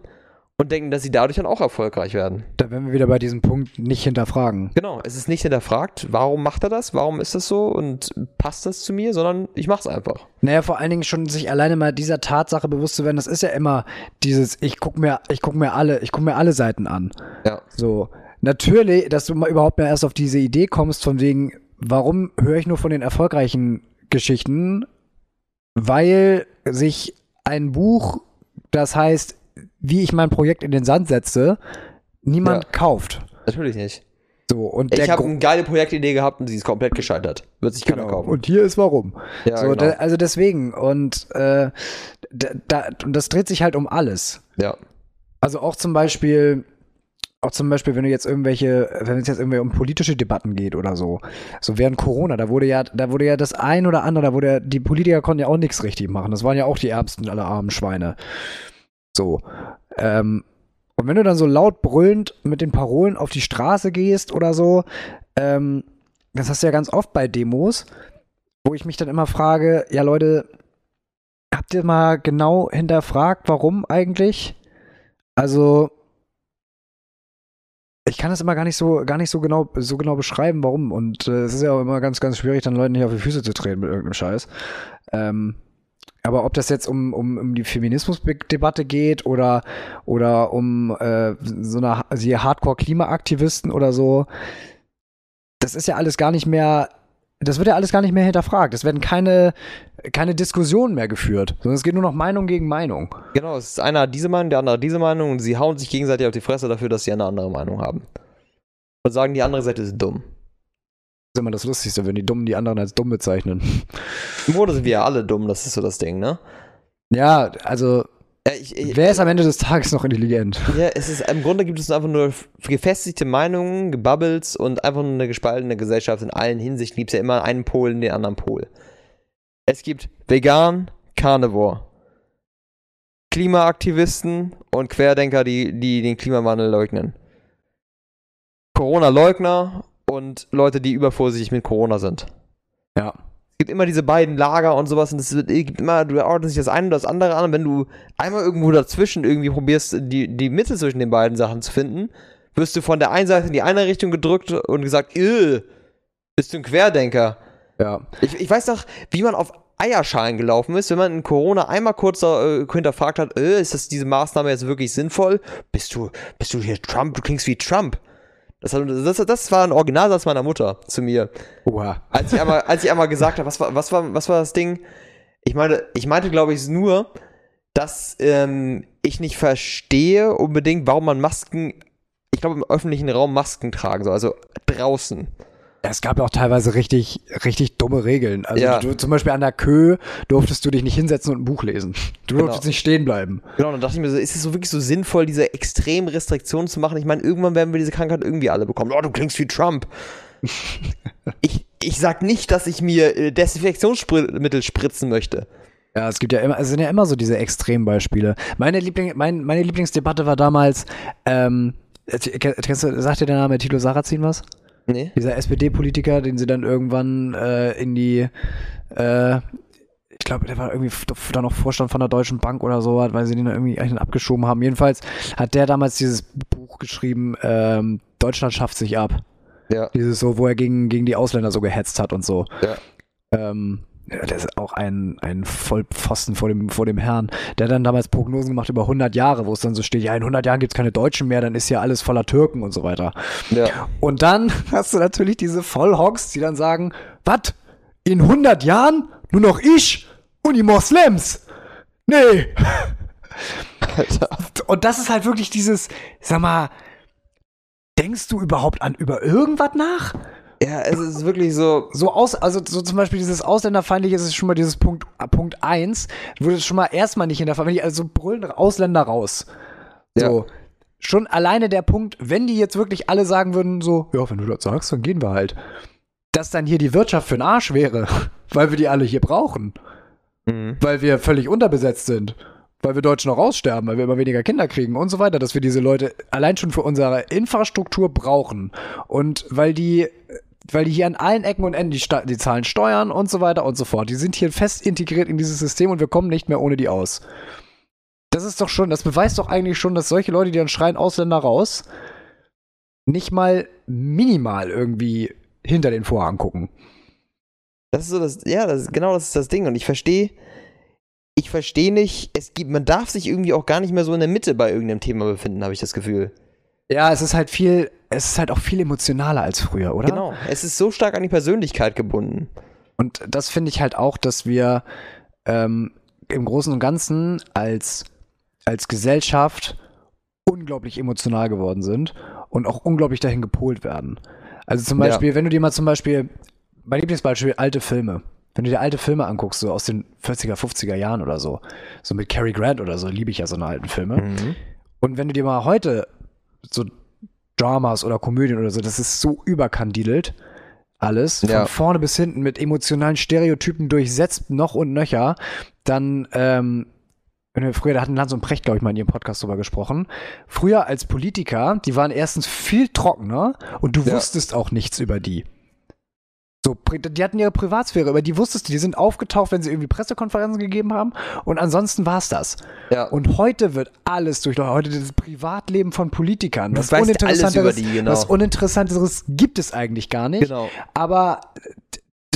und denken, dass sie dadurch dann auch erfolgreich werden. Da wären wir wieder bei diesem Punkt nicht hinterfragen. Genau, es ist nicht hinterfragt, warum macht er das, warum ist das so und passt das zu mir, sondern ich mach's einfach. Naja, vor allen Dingen schon sich alleine mal dieser Tatsache bewusst zu werden, das ist ja immer dieses, ich guck mir, ich guck mir alle, ich guck mir alle Seiten an. Ja. So. Natürlich, dass du mal überhaupt mal erst auf diese Idee kommst, von wegen, warum höre ich nur von den erfolgreichen Geschichten? Weil sich ein Buch, das heißt, wie ich mein Projekt in den Sand setze, niemand Ja. kauft. Natürlich nicht. So, und Ich habe eine geile Projektidee gehabt und sie ist komplett gescheitert. Wird sich keiner genau. kaufen. Und hier ist warum. ja, so, genau. da, also deswegen, und, äh, da, da, das dreht sich halt um alles. ja. Also auch zum Beispiel, auch zum Beispiel, wenn du jetzt irgendwelche, wenn es jetzt irgendwie um politische Debatten geht oder so, so während Corona, da wurde ja, da wurde ja das ein oder andere, da wurde ja, die Politiker konnten ja auch nichts richtig machen. Das waren ja auch die ärmsten aller armen Schweine. So. Ähm, und wenn du dann so laut brüllend mit den Parolen auf die Straße gehst oder so, ähm, das hast du ja ganz oft bei Demos, wo ich mich dann immer frage, ja Leute, habt ihr mal genau hinterfragt, warum eigentlich? Also, ich kann das immer gar nicht so, gar nicht so genau, so genau beschreiben, warum. Und äh, es ist ja auch immer ganz, ganz schwierig, dann Leuten nicht auf die Füße zu treten mit irgendeinem Scheiß. Ähm, aber ob das jetzt um, um, um die Feminismusdebatte geht oder, oder um äh, so eine also Hardcore-Klimaaktivisten oder so, das ist ja alles gar nicht mehr, das wird ja alles gar nicht mehr hinterfragt. Es werden keine, keine Diskussionen mehr geführt, sondern es geht nur noch Meinung gegen Meinung. Genau, es ist einer diese Meinung, der andere diese Meinung und sie hauen sich gegenseitig auf die Fresse dafür, dass sie eine andere Meinung haben. Und sagen, die andere Seite ist dumm. Das ist immer das Lustigste, wenn die Dummen die anderen als dumm bezeichnen. Im Grunde sind wir ja alle dumm, das ist so das Ding, ne? Ja, also, Ja, ich, ich, wer ist am Ende des Tages noch intelligent? ja, es ist, im Grunde gibt es einfach nur gefestigte Meinungen, Gebubbles und einfach nur eine gespaltene Gesellschaft in allen Hinsichten. Gibt es ja immer einen Pol in den anderen Pol. Es gibt Vegan, Carnivore, Klimaaktivisten und Querdenker, die, die den Klimawandel leugnen. Corona-Leugner und Leute, die übervorsichtig mit Corona sind. Ja. Es gibt immer diese beiden Lager und sowas und es gibt immer, du ordnest sich das eine oder das andere an und wenn du einmal irgendwo dazwischen irgendwie probierst, die, die Mitte zwischen den beiden Sachen zu finden, wirst du von der einen Seite in die eine Richtung gedrückt und gesagt, "Äh, bist du ein Querdenker. Ja. Ich, ich weiß noch, wie man auf Eierschalen gelaufen ist, wenn man in Corona einmal kurz äh, hinterfragt hat, äh, ist das diese Maßnahme jetzt wirklich sinnvoll? Bist du, bist du hier Trump? Du klingst wie Trump. Das, hat- das, das war ein Originalsatz meiner Mutter zu mir. Oha. Als ich einmal, als ich einmal gesagt habe, was war, was war, was war das Ding? Ich meine, ich meinte, glaube ich, nur, dass ähm, ich nicht verstehe unbedingt, warum man Masken, ich glaube, im öffentlichen Raum Masken tragen soll, also draußen. Es gab ja auch teilweise richtig, richtig dumme Regeln. Also Ja. du, zum Beispiel an der Kö durftest du dich nicht hinsetzen und ein Buch lesen. Du Genau. durftest nicht stehen bleiben. Genau, dann dachte ich mir so, ist es so wirklich so sinnvoll, diese extremen Restriktionen zu machen? Ich meine, irgendwann werden wir diese Krankheit irgendwie alle bekommen. Oh, du klingst wie Trump. ich, ich sag nicht, dass ich mir äh, Desinfektionsmittel spritzen möchte. Ja, es gibt ja immer, es sind ja immer so diese Extrembeispiele. Meine, Liebling, mein, meine Lieblingsdebatte war damals, ähm, kennst du, sagt dir der Name Tilo Sarrazin was? Nee? Dieser SPD-Politiker, den sie dann irgendwann äh, in die, äh, ich glaube, der war irgendwie dann noch Vorstand von der Deutschen Bank oder so, weil sie den dann irgendwie eigentlich abgeschoben haben. Jedenfalls hat der damals dieses Buch geschrieben, ähm, Deutschland schafft sich ab. Ja. Dieses so, wo er gegen, gegen die Ausländer so gehetzt hat und so. Ja. Ähm, ja, der ist auch ein, ein Vollpfosten vor dem, vor dem Herrn. Der dann damals Prognosen gemacht über 100 Jahre, wo es dann so steht, ja, in 100 Jahren gibt's keine Deutschen mehr, dann ist ja alles voller Türken und so weiter. Ja. Und dann hast du natürlich diese Vollhocks, die dann sagen, was? In 100 Jahren nur noch ich und die Moslems? Nee. Und das ist halt wirklich dieses, sag mal, denkst du überhaupt an über irgendwas nach? Ja, es ist wirklich so. So aus, also so zum Beispiel dieses Ausländerfeindliche ist schon mal dieses Punkt, Punkt 1, wurde schon mal erstmal nicht in der Familie, also brüllen Ausländer raus. So. Schon alleine der Punkt, wenn die jetzt wirklich alle sagen würden, so, ja, wenn du das sagst, dann gehen wir halt. Dass dann hier die Wirtschaft für den Arsch wäre, weil wir die alle hier brauchen. Mhm. Weil wir völlig unterbesetzt sind. Weil wir Deutschen noch aussterben, weil wir immer weniger Kinder kriegen und so weiter, dass wir diese Leute allein schon für unsere Infrastruktur brauchen. Und weil die, weil die hier an allen Ecken und Enden die, die zahlen Steuern und so weiter und so fort. Die sind hier fest integriert in dieses System und wir kommen nicht mehr ohne die aus. Das ist doch schon, das beweist doch eigentlich schon, dass solche Leute, die dann schreien Ausländer raus, nicht mal minimal irgendwie hinter den Vorhang gucken. Das ist so das, ja, das, genau das ist das Ding. Und ich verstehe, ich verstehe nicht, es gibt, man darf sich irgendwie auch gar nicht mehr so in der Mitte bei irgendeinem Thema befinden, habe ich das Gefühl. Ja, es ist halt viel, es ist halt auch viel emotionaler als früher, oder? Genau, es ist so stark an die Persönlichkeit gebunden. Und das finde ich halt auch, dass wir ähm, im Großen und Ganzen als, als Gesellschaft unglaublich emotional geworden sind und auch unglaublich dahin gepolt werden. Also zum Beispiel, ja. wenn du dir mal zum Beispiel, mein Lieblingsbeispiel, alte Filme. Wenn du dir alte Filme anguckst, so aus den 40er, 50er Jahren oder so, so mit Cary Grant oder so, liebe ich ja so eine alten Filme. Mhm. Und wenn du dir mal heute so Dramas oder Komödien oder so, das ist so überkandidelt. Alles, von ja. vorne bis hinten mit emotionalen Stereotypen durchsetzt, noch und nöcher. Dann, ähm, früher, da hatten Lanz und Precht, glaube ich, mal in ihrem Podcast drüber gesprochen. Früher als Politiker, die waren erstens viel trockener und du ja. wusstest auch nichts über die. So, die hatten ihre Privatsphäre, aber die wusstest du, die sind aufgetaucht, wenn sie irgendwie Pressekonferenzen gegeben haben und ansonsten war es das. Ja. Und heute wird alles durch heute das Privatleben von Politikern. Was Uninteressanteres, die, genau. was Uninteressanteres gibt es eigentlich gar nicht. Genau. Aber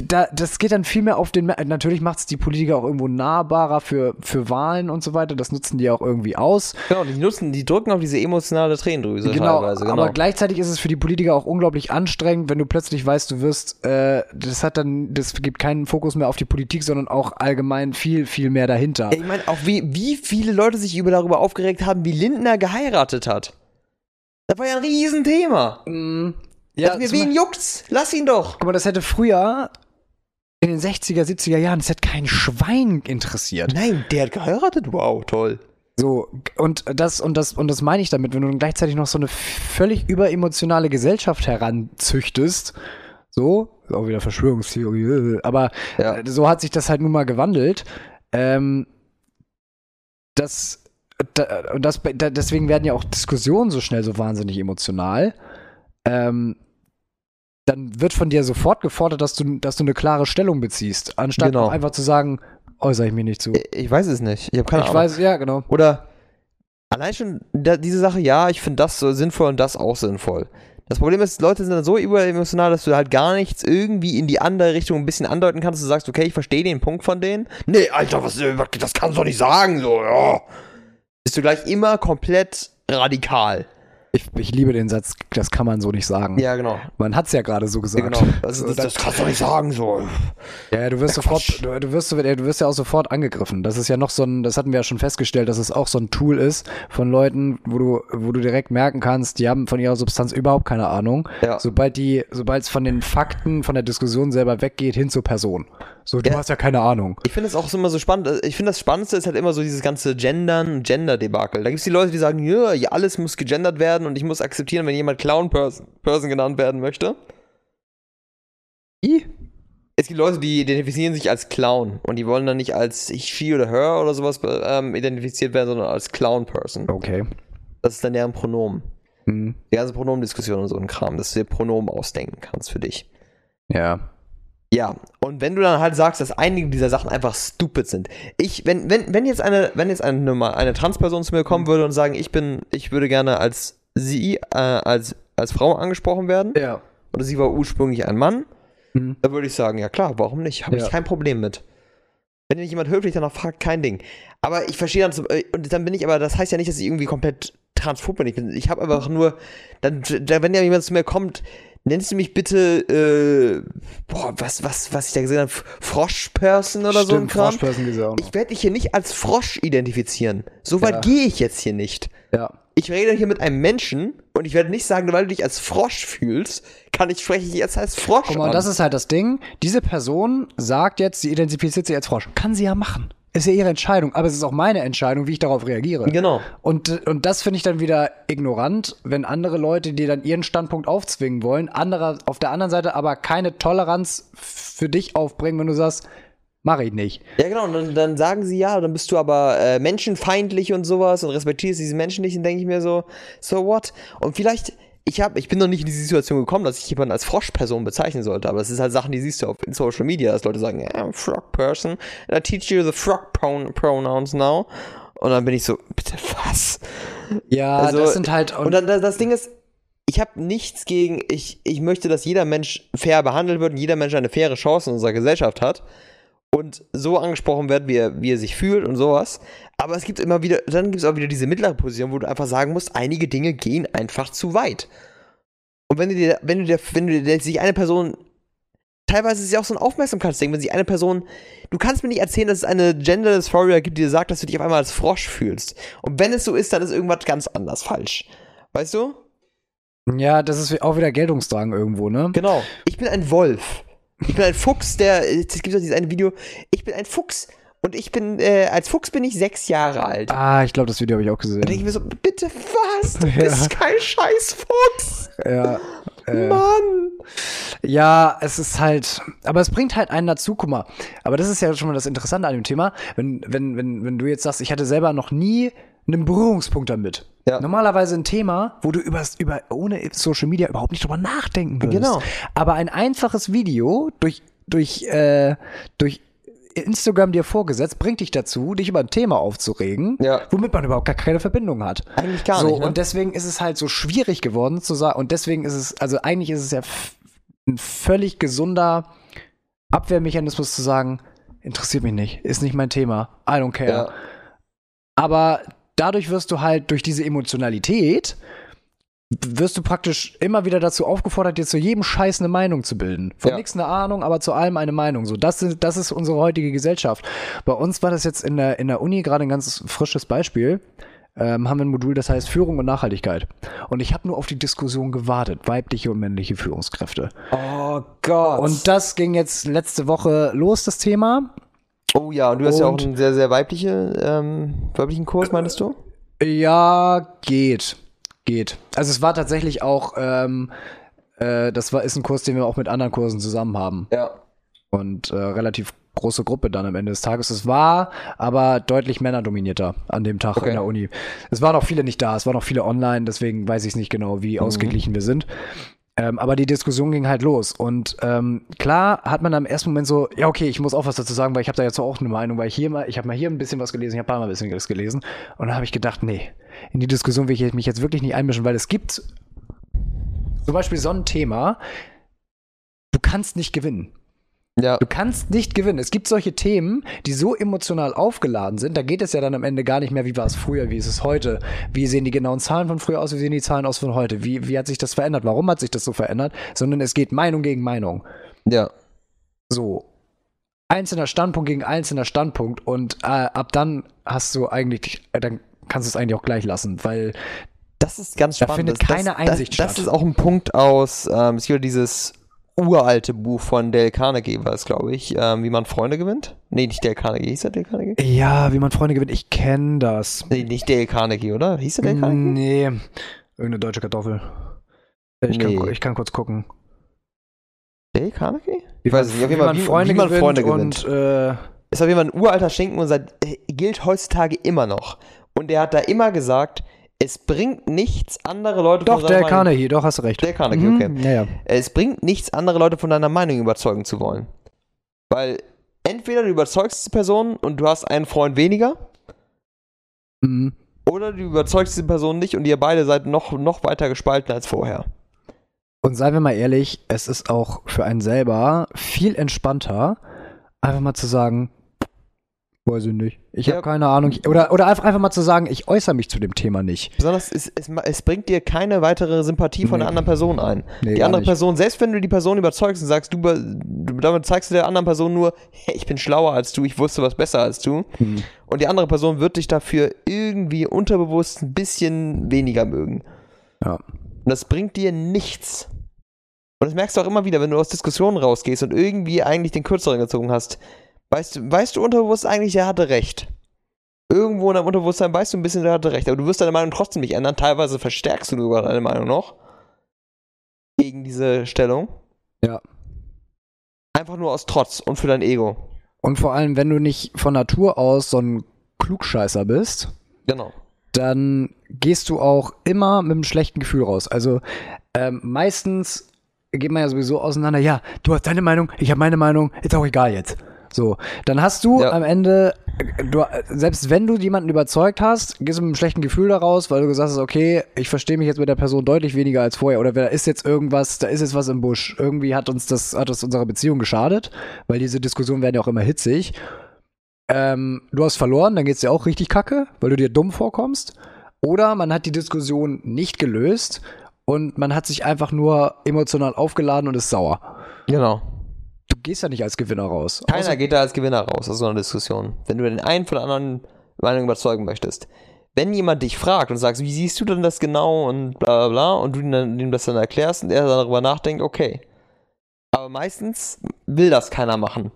da, das geht dann viel mehr auf den. Natürlich macht es die Politiker auch irgendwo nahbarer für, für Wahlen und so weiter. Das nutzen die auch irgendwie aus. Genau, die nutzen, die drücken auf diese emotionale Tränendrüse genau, teilweise. Genau. Aber gleichzeitig ist es für die Politiker auch unglaublich anstrengend, wenn du plötzlich weißt, du wirst, äh, das hat dann, das gibt keinen Fokus mehr auf die Politik, sondern auch allgemein viel, viel mehr dahinter. Ich meine, auch wie, wie viele Leute sich über darüber aufgeregt haben, wie Lindner geheiratet hat. Das war ja ein Riesenthema. Mm. Ja, mir, wen juckt's? Lass ihn doch. Aber das hätte früher in den 60er, 70er Jahren, das hat kein Schwein interessiert. Nein, der hat geheiratet? Wow, toll. So, und das, und das, und das meine ich damit, wenn du dann gleichzeitig noch so eine völlig überemotionale Gesellschaft heranzüchtest, so, auch wieder Verschwörungstheorie, aber ja. so hat sich das halt nun mal gewandelt. Ähm, das, da, das, da, deswegen werden ja auch Diskussionen so schnell so wahnsinnig emotional. Ähm, dann wird von dir sofort gefordert, dass du, dass du eine klare Stellung beziehst, anstatt genau. einfach zu sagen, äußere ich mich nicht zu. Ich weiß es nicht. Ich habe keine ich Ahnung. Ich weiß, ja, genau. Oder allein schon da, diese Sache, ja, ich finde das so sinnvoll und das auch sinnvoll. Das Problem ist, Leute sind dann so überemotional, dass du halt gar nichts irgendwie in die andere Richtung ein bisschen andeuten kannst. Du sagst, okay, ich verstehe den Punkt von denen. Nee, Alter, was, das kannst du doch nicht sagen, so, ja. Bist du gleich immer komplett radikal. Ich, ich, liebe den Satz, das kann man so nicht sagen. Ja, genau. Man hat es ja gerade so gesagt. Ja, genau. Also, das, das, kannst du nicht sagen, so. Ja, du wirst sofort, du, du, wirst, du wirst ja auch sofort angegriffen. Das ist ja noch so ein, das hatten wir ja schon festgestellt, dass es auch so ein Tool ist von Leuten, wo du, wo du direkt merken kannst, die haben von ihrer Substanz überhaupt keine Ahnung. Ja. Sobald die, sobald es von den Fakten, von der Diskussion selber weggeht, hin zur Person. So, du ja. hast ja keine Ahnung. Ich finde es auch immer so spannend. Ich finde das Spannendste ist halt immer so dieses ganze Gendern, Gender-Debakel. Da gibt es die Leute, die sagen, ja, alles muss gegendert werden und ich muss akzeptieren, wenn jemand Clown-Person Person genannt werden möchte. Wie? Es gibt Leute, die identifizieren sich als Clown und die wollen dann nicht als ich, she oder her oder sowas ähm, identifiziert werden, sondern als Clown-Person. Okay. Das ist dann deren Pronomen. Mhm. Die ganze Pronomendiskussion und so ein Kram, dass du dir Pronomen ausdenken kannst für dich. Ja. Ja, und wenn du dann halt sagst, dass einige dieser Sachen einfach stupid sind. Ich, wenn, wenn, wenn jetzt eine, wenn jetzt eine, eine Transperson zu mir kommen mhm. würde und sagen, ich bin, ich würde gerne als sie, äh, als, als Frau angesprochen werden. Ja. Oder sie war ursprünglich ein Mann, mhm. dann würde ich sagen, ja klar, warum nicht? Habe ja. ich kein Problem mit. Wenn dich jemand höflich danach fragt, kein Ding. Aber ich verstehe dann, äh, und dann bin ich aber, das heißt ja nicht, dass ich irgendwie komplett transphob bin. Ich, bin, ich habe einfach nur, dann, wenn ja jemand zu mir kommt, nennst du mich bitte, äh, boah, was, was, was ich da gesehen habe, Froschperson oder Stimmt, so ein Kram? Froschperson. Ich werde dich hier nicht als Frosch identifizieren. So weit ja. gehe ich jetzt hier nicht. Ja. Ich rede hier mit einem Menschen und ich werde nicht sagen, weil du dich als Frosch fühlst, kann ich spreche ich jetzt als Frosch Guck mal, an. das ist halt das Ding. Diese Person sagt jetzt, sie identifiziert sich als Frosch. Kann sie ja machen. Ist ja ihre Entscheidung, aber es ist auch meine Entscheidung, wie ich darauf reagiere. Genau. Und, und das finde ich dann wieder ignorant, wenn andere Leute dir dann ihren Standpunkt aufzwingen wollen, andere auf der anderen Seite aber keine Toleranz für dich aufbringen, wenn du sagst, mach ich nicht. Ja, genau, und dann, dann sagen sie ja, dann bist du aber äh, menschenfeindlich und sowas und respektierst diese Menschen nicht, und denke ich mir so, so what? Und vielleicht ich, hab, ich bin noch nicht in diese Situation gekommen, dass ich jemanden als Froschperson bezeichnen sollte, aber es ist halt Sachen, die siehst du auf Social Media, dass Leute sagen, yeah, I'm frog person, and I teach you the frog pronouns now. Und dann bin ich so, bitte was? Ja, also, das sind halt. Und, und dann das Ding ist, ich habe nichts gegen, ich, ich möchte, dass jeder Mensch fair behandelt wird und jeder Mensch eine faire Chance in unserer Gesellschaft hat und so angesprochen wird, wie er, wie er sich fühlt und sowas. Aber es gibt immer wieder, dann gibt es auch wieder diese mittlere Position, wo du einfach sagen musst, einige Dinge gehen einfach zu weit. Und wenn du dir, wenn du dir, wenn du dir sich eine Person, teilweise ist es ja auch so ein Aufmerksamkeitsding, wenn sich eine Person, du kannst mir nicht erzählen, dass es eine Gender Dysphoria gibt, die dir sagt, dass du dich auf einmal als Frosch fühlst. Und wenn es so ist, dann ist irgendwas ganz anders falsch. Weißt du? Ja, das ist auch wieder Geltungsdrang irgendwo, ne? Genau. Ich bin ein Wolf. Ich bin ein Fuchs, der. Es gibt doch dieses eine Video. Ich bin ein Fuchs. Und ich bin, äh, als Fuchs bin ich sechs Jahre alt. Ah, ich glaube, das Video habe ich auch gesehen. Da denke ich mir so, bitte was? Du ja. bist kein scheiß Fuchs. Ja. Äh, Mann! Ja, es ist halt, aber es bringt halt einen dazu, guck mal. Aber das ist ja schon mal das Interessante an dem Thema. Wenn, wenn, wenn, wenn du jetzt sagst, ich hatte selber noch nie einen Berührungspunkt damit. Ja. Normalerweise ein Thema, wo du über, über ohne Social Media überhaupt nicht drüber nachdenken würdest. Genau. Aber ein einfaches Video durch, durch, äh, durch Instagram dir vorgesetzt, bringt dich dazu, dich über ein Thema aufzuregen, ja. womit man überhaupt gar keine Verbindung hat. Eigentlich gar so, nicht. Ne? Und deswegen ist es halt so schwierig geworden zu sagen, und deswegen ist es, also eigentlich ist es ja ein völlig gesunder Abwehrmechanismus zu sagen, interessiert mich nicht, ist nicht mein Thema, I don't care. Ja. Aber dadurch wirst du halt durch diese Emotionalität wirst du praktisch immer wieder dazu aufgefordert, dir zu jedem Scheiß eine Meinung zu bilden. Von ja. nichts eine Ahnung, aber zu allem eine Meinung. So, das, ist, das ist unsere heutige Gesellschaft. Bei uns war das jetzt in der, in der Uni gerade ein ganz frisches Beispiel. Ähm, haben wir ein Modul, das heißt Führung und Nachhaltigkeit. Und ich habe nur auf die Diskussion gewartet, weibliche und männliche Führungskräfte. Oh Gott. Und das ging jetzt letzte Woche los, das Thema. Oh ja, und du hast und ja auch einen sehr, sehr weibliche, ähm, weiblichen Kurs, meinst du? Ja, geht. Geht. Also es war tatsächlich auch, ähm, äh, das war, ist ein Kurs, den wir auch mit anderen Kursen zusammen haben. Ja. Und äh, relativ große Gruppe dann am Ende des Tages. Es war aber deutlich männerdominierter an dem Tag okay. in der Uni. Es waren auch viele nicht da, es waren auch viele online, deswegen weiß ich es nicht genau, wie mhm. ausgeglichen wir sind. Ähm, aber die Diskussion ging halt los. Und ähm, klar hat man am ersten Moment so, ja, okay, ich muss auch was dazu sagen, weil ich habe da jetzt auch eine Meinung, weil ich hier mal, ich habe mal hier ein bisschen was gelesen, ich habe mal ein bisschen was gelesen. Und dann habe ich gedacht, nee, in die Diskussion will ich mich jetzt wirklich nicht einmischen, weil es gibt zum Beispiel so ein Thema, du kannst nicht gewinnen. Ja. Du kannst nicht gewinnen. Es gibt solche Themen, die so emotional aufgeladen sind, da geht es ja dann am Ende gar nicht mehr, wie war es früher, wie ist es heute, wie sehen die genauen Zahlen von früher aus, wie sehen die Zahlen aus von heute, wie, wie hat sich das verändert, warum hat sich das so verändert, sondern es geht Meinung gegen Meinung. Ja. So. Einzelner Standpunkt gegen einzelner Standpunkt und äh, ab dann hast du eigentlich, äh, dann kannst du es eigentlich auch gleich lassen, weil das ist ganz spannend. Da findet keine das, Einsicht das, statt. Das ist auch ein Punkt aus, ähm, es gibt dieses uralte Buch von Dale Carnegie war es, glaube ich, ähm, wie man Freunde gewinnt. Nee, nicht Dale Carnegie, hieß er Dale Carnegie? Ja, wie man Freunde gewinnt, ich kenne das. Nee, nicht Dale Carnegie, oder? Hieß er Dale Carnegie? Nee, irgendeine deutsche Kartoffel. Ich, nee. kann, ich kann kurz gucken. Dale Carnegie? Ich weiß nicht, auf jeden Fall, wie, Freunde wie man Freunde gewinnt. Und, äh, ist auf jeden Fall ein uralter Schinken und seit, äh, gilt heutzutage immer noch. Und er hat da immer gesagt, es bringt nichts, andere Leute doch, von Doch, der Carnegie, doch, hast du recht. Der Carnegie, mhm. okay. Ja, ja. Es bringt nichts, andere Leute von deiner Meinung überzeugen zu wollen. Weil entweder du überzeugst die Person und du hast einen Freund weniger, mhm. oder du überzeugst die Person nicht und ihr beide seid noch, noch weiter gespalten als vorher. Und seien wir mal ehrlich, es ist auch für einen selber viel entspannter, einfach mal zu sagen, Weiß ich nicht. Ich ja. habe keine Ahnung. Oder, oder einfach, einfach mal zu sagen, ich äußere mich zu dem Thema nicht. Besonders, es, es, es bringt dir keine weitere Sympathie von nee. der anderen Person ein. Nee, die andere. Person, selbst wenn du die Person überzeugst und sagst, du, du, damit zeigst du der anderen Person nur, hey, ich bin schlauer als du, ich wusste was besser als du. Hm. Und die andere Person wird dich dafür irgendwie unterbewusst ein bisschen weniger mögen. Ja. Und das bringt dir nichts. Und das merkst du auch immer wieder, wenn du aus Diskussionen rausgehst und irgendwie eigentlich den Kürzeren gezogen hast Weißt du, weißt du unterbewusst eigentlich, er hatte recht. Irgendwo in deinem Unterbewusstsein weißt du ein bisschen, er hatte recht. Aber du wirst deine Meinung trotzdem nicht ändern. Teilweise verstärkst du sogar deine Meinung noch. Gegen diese Stellung. Ja. Einfach nur aus Trotz und für dein Ego. Und vor allem, wenn du nicht von Natur aus so ein Klugscheißer bist. Genau. Dann gehst du auch immer mit einem schlechten Gefühl raus. Also ähm, meistens geht man ja sowieso auseinander. Ja, du hast deine Meinung, ich habe meine Meinung, ist auch egal jetzt. So, dann hast du ja. am Ende du, selbst wenn du jemanden überzeugt hast, gehst du mit einem schlechten Gefühl daraus, weil du gesagt hast, okay, ich verstehe mich jetzt mit der Person deutlich weniger als vorher oder da ist jetzt irgendwas, da ist jetzt was im Busch. Irgendwie hat uns das, hat das unserer Beziehung geschadet, weil diese Diskussionen werden ja auch immer hitzig. Ähm, du hast verloren, dann geht's dir auch richtig kacke, weil du dir dumm vorkommst. Oder man hat die Diskussion nicht gelöst und man hat sich einfach nur emotional aufgeladen und ist sauer. Genau. Gehst ja nicht als Gewinner raus. Keiner Außer geht da als Gewinner raus aus so einer Diskussion. Wenn du den einen von der anderen Meinung überzeugen möchtest. Wenn jemand dich fragt und sagt, wie siehst du denn das genau und bla bla bla und du ihm das dann erklärst und er darüber nachdenkt, okay. Aber meistens will das keiner machen.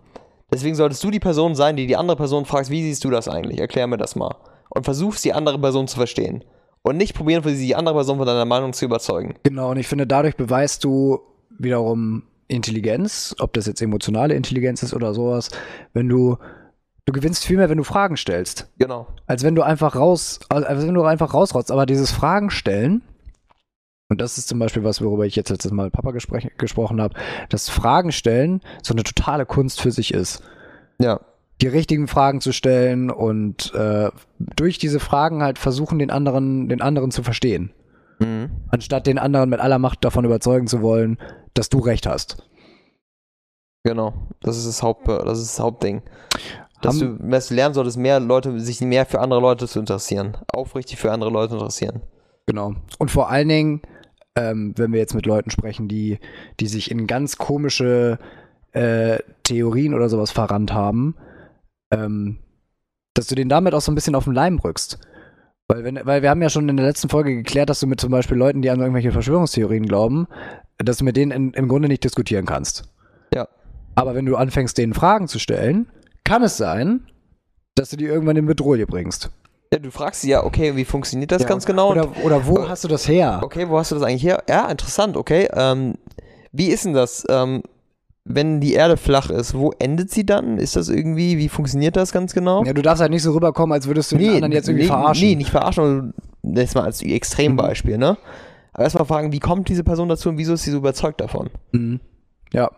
Deswegen solltest du die Person sein, die die andere Person fragt, wie siehst du das eigentlich? Erklär mir das mal. Und versuchst die andere Person zu verstehen. Und nicht probieren, für die andere Person von deiner Meinung zu überzeugen. Genau, und ich finde, dadurch beweist du wiederum Intelligenz, ob das jetzt emotionale Intelligenz ist oder sowas, wenn du du gewinnst viel mehr, wenn du Fragen stellst. Genau. Als wenn du einfach raus, als wenn du einfach rausrotzt. Aber dieses Fragen stellen, und das ist zum Beispiel was, worüber ich jetzt letztes Mal mit Papa gesprochen habe, dass Fragen stellen so eine totale Kunst für sich ist. Ja. Die richtigen Fragen zu stellen und äh, durch diese Fragen halt versuchen, den anderen, den anderen zu verstehen. Mhm. Anstatt den anderen mit aller Macht davon überzeugen zu wollen, dass du recht hast. Genau, das ist das, Haupt, das, ist das Hauptding. Dass Haben, du, dass du lernen solltest, mehr Leute, sich mehr für andere Leute zu interessieren. Aufrichtig für andere Leute interessieren. Genau. Und vor allen Dingen, ähm, wenn wir jetzt mit Leuten sprechen, die, die sich in ganz komische äh, Theorien oder sowas verrannt haben, ähm, dass du den damit auch so ein bisschen auf den Leim rückst. Weil, wenn, weil wir haben ja schon in der letzten Folge geklärt, dass du mit zum Beispiel Leuten, die an irgendwelche Verschwörungstheorien glauben, dass du mit denen in, im Grunde nicht diskutieren kannst. Ja. Aber wenn du anfängst, denen Fragen zu stellen, kann es sein, dass du die irgendwann in Bedrohung bringst. Ja, du fragst sie ja, okay, wie funktioniert das ja, ganz genau? Oder, oder wo äh, hast du das her? Okay, wo hast du das eigentlich her? Ja, interessant, okay. Ähm, wie ist denn das? Ähm, wenn die Erde flach ist, wo endet sie dann? Ist das irgendwie, wie funktioniert das ganz genau? Ja, du darfst halt nicht so rüberkommen, als würdest du nee, den anderen jetzt irgendwie nee, verarschen. Nee, nicht verarschen, das mal als Extrembeispiel, ne? Aber erstmal fragen, wie kommt diese Person dazu und wieso ist sie so überzeugt davon? Mhm. Ja.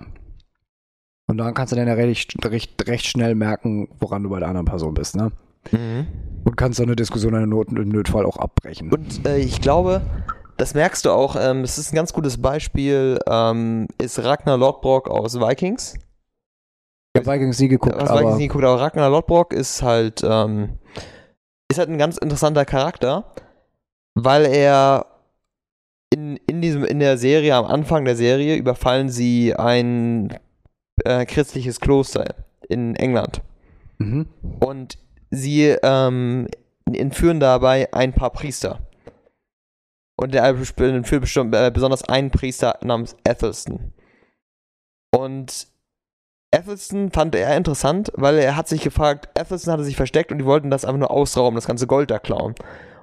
Und dann kannst du dann ja recht, recht, recht schnell merken, woran du bei der anderen Person bist, ne? Mhm. Und kannst so eine Diskussion im Notfall auch abbrechen. Und äh, ich glaube, das merkst du auch, ähm, das ist ein ganz gutes Beispiel, ähm, ist Ragnar Lodbrok aus Vikings. Ich habe Vikings nie geguckt. Ich Vikings nie geguckt, aber Ragnar Lodbrok ist halt, ähm, ist halt ein ganz interessanter Charakter, weil er in, in, diesem, in der Serie, am Anfang der Serie, überfallen sie ein äh, christliches Kloster in England. Mhm. Und sie ähm, entführen dabei ein paar Priester. Und der entführt bestimmt, äh, besonders einen Priester namens Athelston. Und Athelston fand er interessant, weil er hat sich gefragt, Athelston hatte sich versteckt und die wollten das einfach nur ausrauben, das ganze Gold da klauen.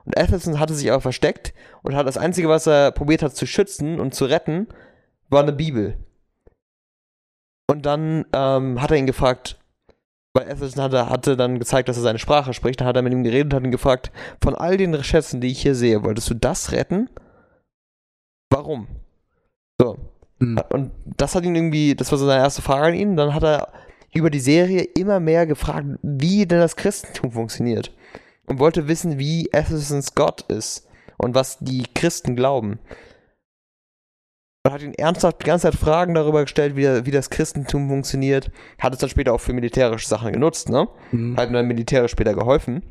Und Athelston hatte sich aber versteckt und hat das Einzige, was er probiert hat zu schützen und zu retten, war eine Bibel. Und dann ähm, hat er ihn gefragt, weil Atherton hatte, hatte dann gezeigt, dass er seine Sprache spricht. Dann hat er mit ihm geredet und hat ihn gefragt, von all den Schätzen, die ich hier sehe, wolltest du das retten? Warum? So. Mhm. Und das hat ihn irgendwie, das war so seine erste Frage an ihn. Dann hat er über die Serie immer mehr gefragt, wie denn das Christentum funktioniert. Und wollte wissen, wie Athelsons Gott ist und was die Christen glauben und hat ihn ernsthaft die ganze Zeit Fragen darüber gestellt, wie, wie das Christentum funktioniert. Hat es dann später auch für militärische Sachen genutzt, ne? Mhm. Hat ihm dann militärisch später geholfen.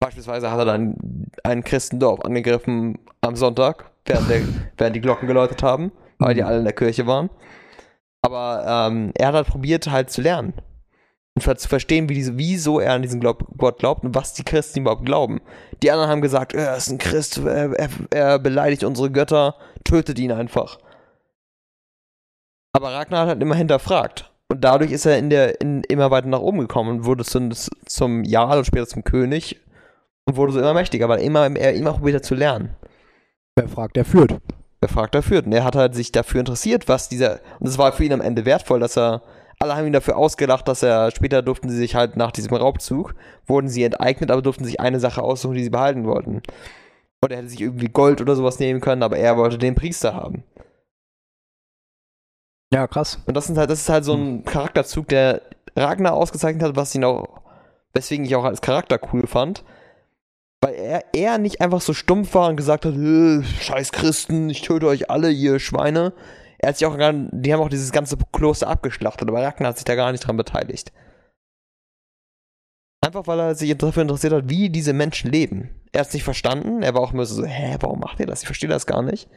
Beispielsweise hat er dann ein Christendorf angegriffen am Sonntag, während, der, während die Glocken geläutet haben, weil die mhm. alle in der Kirche waren. Aber ähm, er hat halt probiert, halt zu lernen. Und zu verstehen, wie diese, wieso er an diesen Glaub Gott glaubt und was die Christen überhaupt glauben. Die anderen haben gesagt, er ist ein Christ, er, er, er beleidigt unsere Götter, tötet ihn einfach. Aber Ragnar hat halt immer hinterfragt. Und dadurch ist er in der, in, immer weiter nach oben gekommen und wurde zum, zum Jarl und später zum König und wurde so immer mächtiger, weil er immer, er immer probiert zu lernen. Wer fragt, der führt. Wer fragt, der führt. Und er hat halt sich dafür interessiert, was dieser, und es war für ihn am Ende wertvoll, dass er alle haben ihn dafür ausgelacht, dass er später durften sie sich halt nach diesem Raubzug, wurden sie enteignet, aber durften sich eine Sache aussuchen, die sie behalten wollten. Und er hätte sich irgendwie Gold oder sowas nehmen können, aber er wollte den Priester haben. Ja, krass. Und das, sind halt, das ist halt so ein hm. Charakterzug, der Ragnar ausgezeichnet hat, was ihn auch weswegen ich auch als Charakter cool fand, weil er, er nicht einfach so stumpf war und gesagt hat, äh, scheiß Christen, ich töte euch alle, ihr Schweine. Er hat sich auch die haben auch dieses ganze Kloster abgeschlachtet, aber Ragnar hat sich da gar nicht dran beteiligt. Einfach weil er sich dafür interessiert hat, wie diese Menschen leben. Er hat es nicht verstanden, er war auch immer so, hä, warum macht ihr das? Ich verstehe das gar nicht.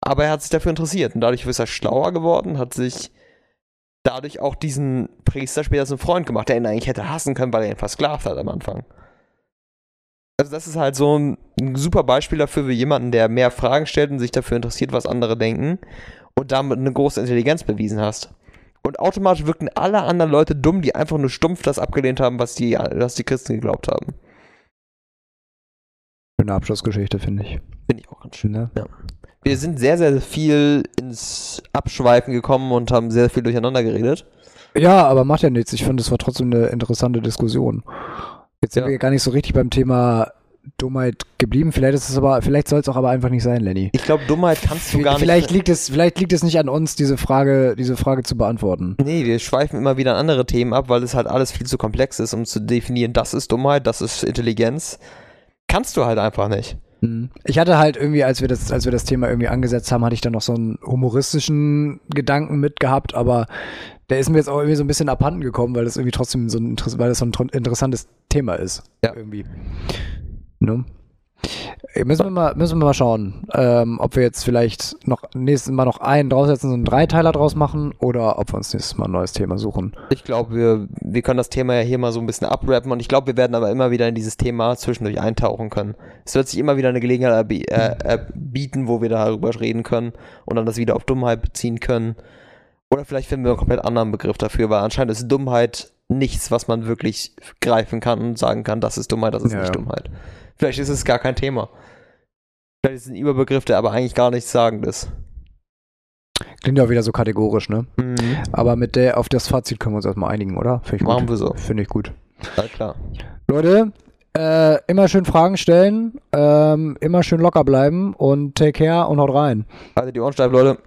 Aber er hat sich dafür interessiert und dadurch ist er schlauer geworden, hat sich dadurch auch diesen Priester später zum Freund gemacht, der ihn eigentlich hätte hassen können, weil er ihn versklavt hat am Anfang. Also das ist halt so ein, ein super Beispiel dafür, wie jemanden, der mehr Fragen stellt und sich dafür interessiert, was andere denken und damit eine große Intelligenz bewiesen hast. Und automatisch wirken alle anderen Leute dumm, die einfach nur stumpf das abgelehnt haben, was die, was die Christen geglaubt haben. Schöne Abschlussgeschichte, finde ich. Finde ich auch ganz schön, ne? Ja. Wir sind sehr, sehr viel ins Abschweifen gekommen und haben sehr viel durcheinander geredet. Ja, aber macht ja nichts. Ich finde, es war trotzdem eine interessante Diskussion. Jetzt sind ja. wir gar nicht so richtig beim Thema Dummheit geblieben. Vielleicht ist es aber, vielleicht soll es auch aber einfach nicht sein, Lenny. Ich glaube, Dummheit kannst du gar vielleicht nicht. Liegt es, vielleicht liegt es nicht an uns, diese Frage, diese Frage zu beantworten. Nee, wir schweifen immer wieder an andere Themen ab, weil es halt alles viel zu komplex ist, um zu definieren, das ist Dummheit, das ist Intelligenz. Kannst du halt einfach nicht. Hm. Ich hatte halt irgendwie, als wir das, als wir das Thema irgendwie angesetzt haben, hatte ich dann noch so einen humoristischen Gedanken mitgehabt, aber der ist mir jetzt auch irgendwie so ein bisschen abhanden gekommen, weil das irgendwie trotzdem so ein, weil das so ein interessantes Thema ist. Ja. Irgendwie. Ne? Müssen wir mal, müssen wir mal schauen, ähm, ob wir jetzt vielleicht noch nächstes Mal noch einen draussetzen, so einen Dreiteiler draus machen oder ob wir uns nächstes Mal ein neues Thema suchen. Ich glaube, wir, wir können das Thema ja hier mal so ein bisschen abrappen und ich glaube, wir werden aber immer wieder in dieses Thema zwischendurch eintauchen können. Es wird sich immer wieder eine Gelegenheit äh, bieten, wo wir darüber reden können und dann das wieder auf Dummheit beziehen können. Oder vielleicht finden wir einen komplett anderen Begriff dafür, weil anscheinend ist Dummheit nichts, was man wirklich greifen kann und sagen kann, das ist Dummheit, das ist ja, nicht ja. Dummheit. Vielleicht ist es gar kein Thema. Vielleicht ist es ein Überbegriff, der aber eigentlich gar nichts sagend ist. Klingt ja auch wieder so kategorisch, ne? Mhm. Aber mit der, auf das Fazit können wir uns erstmal einigen, oder? Machen gut. wir so. Finde ich gut. Ja, klar. Leute, äh, immer schön Fragen stellen, ähm, immer schön locker bleiben und take care und haut rein. Also die Ohren steif, Leute.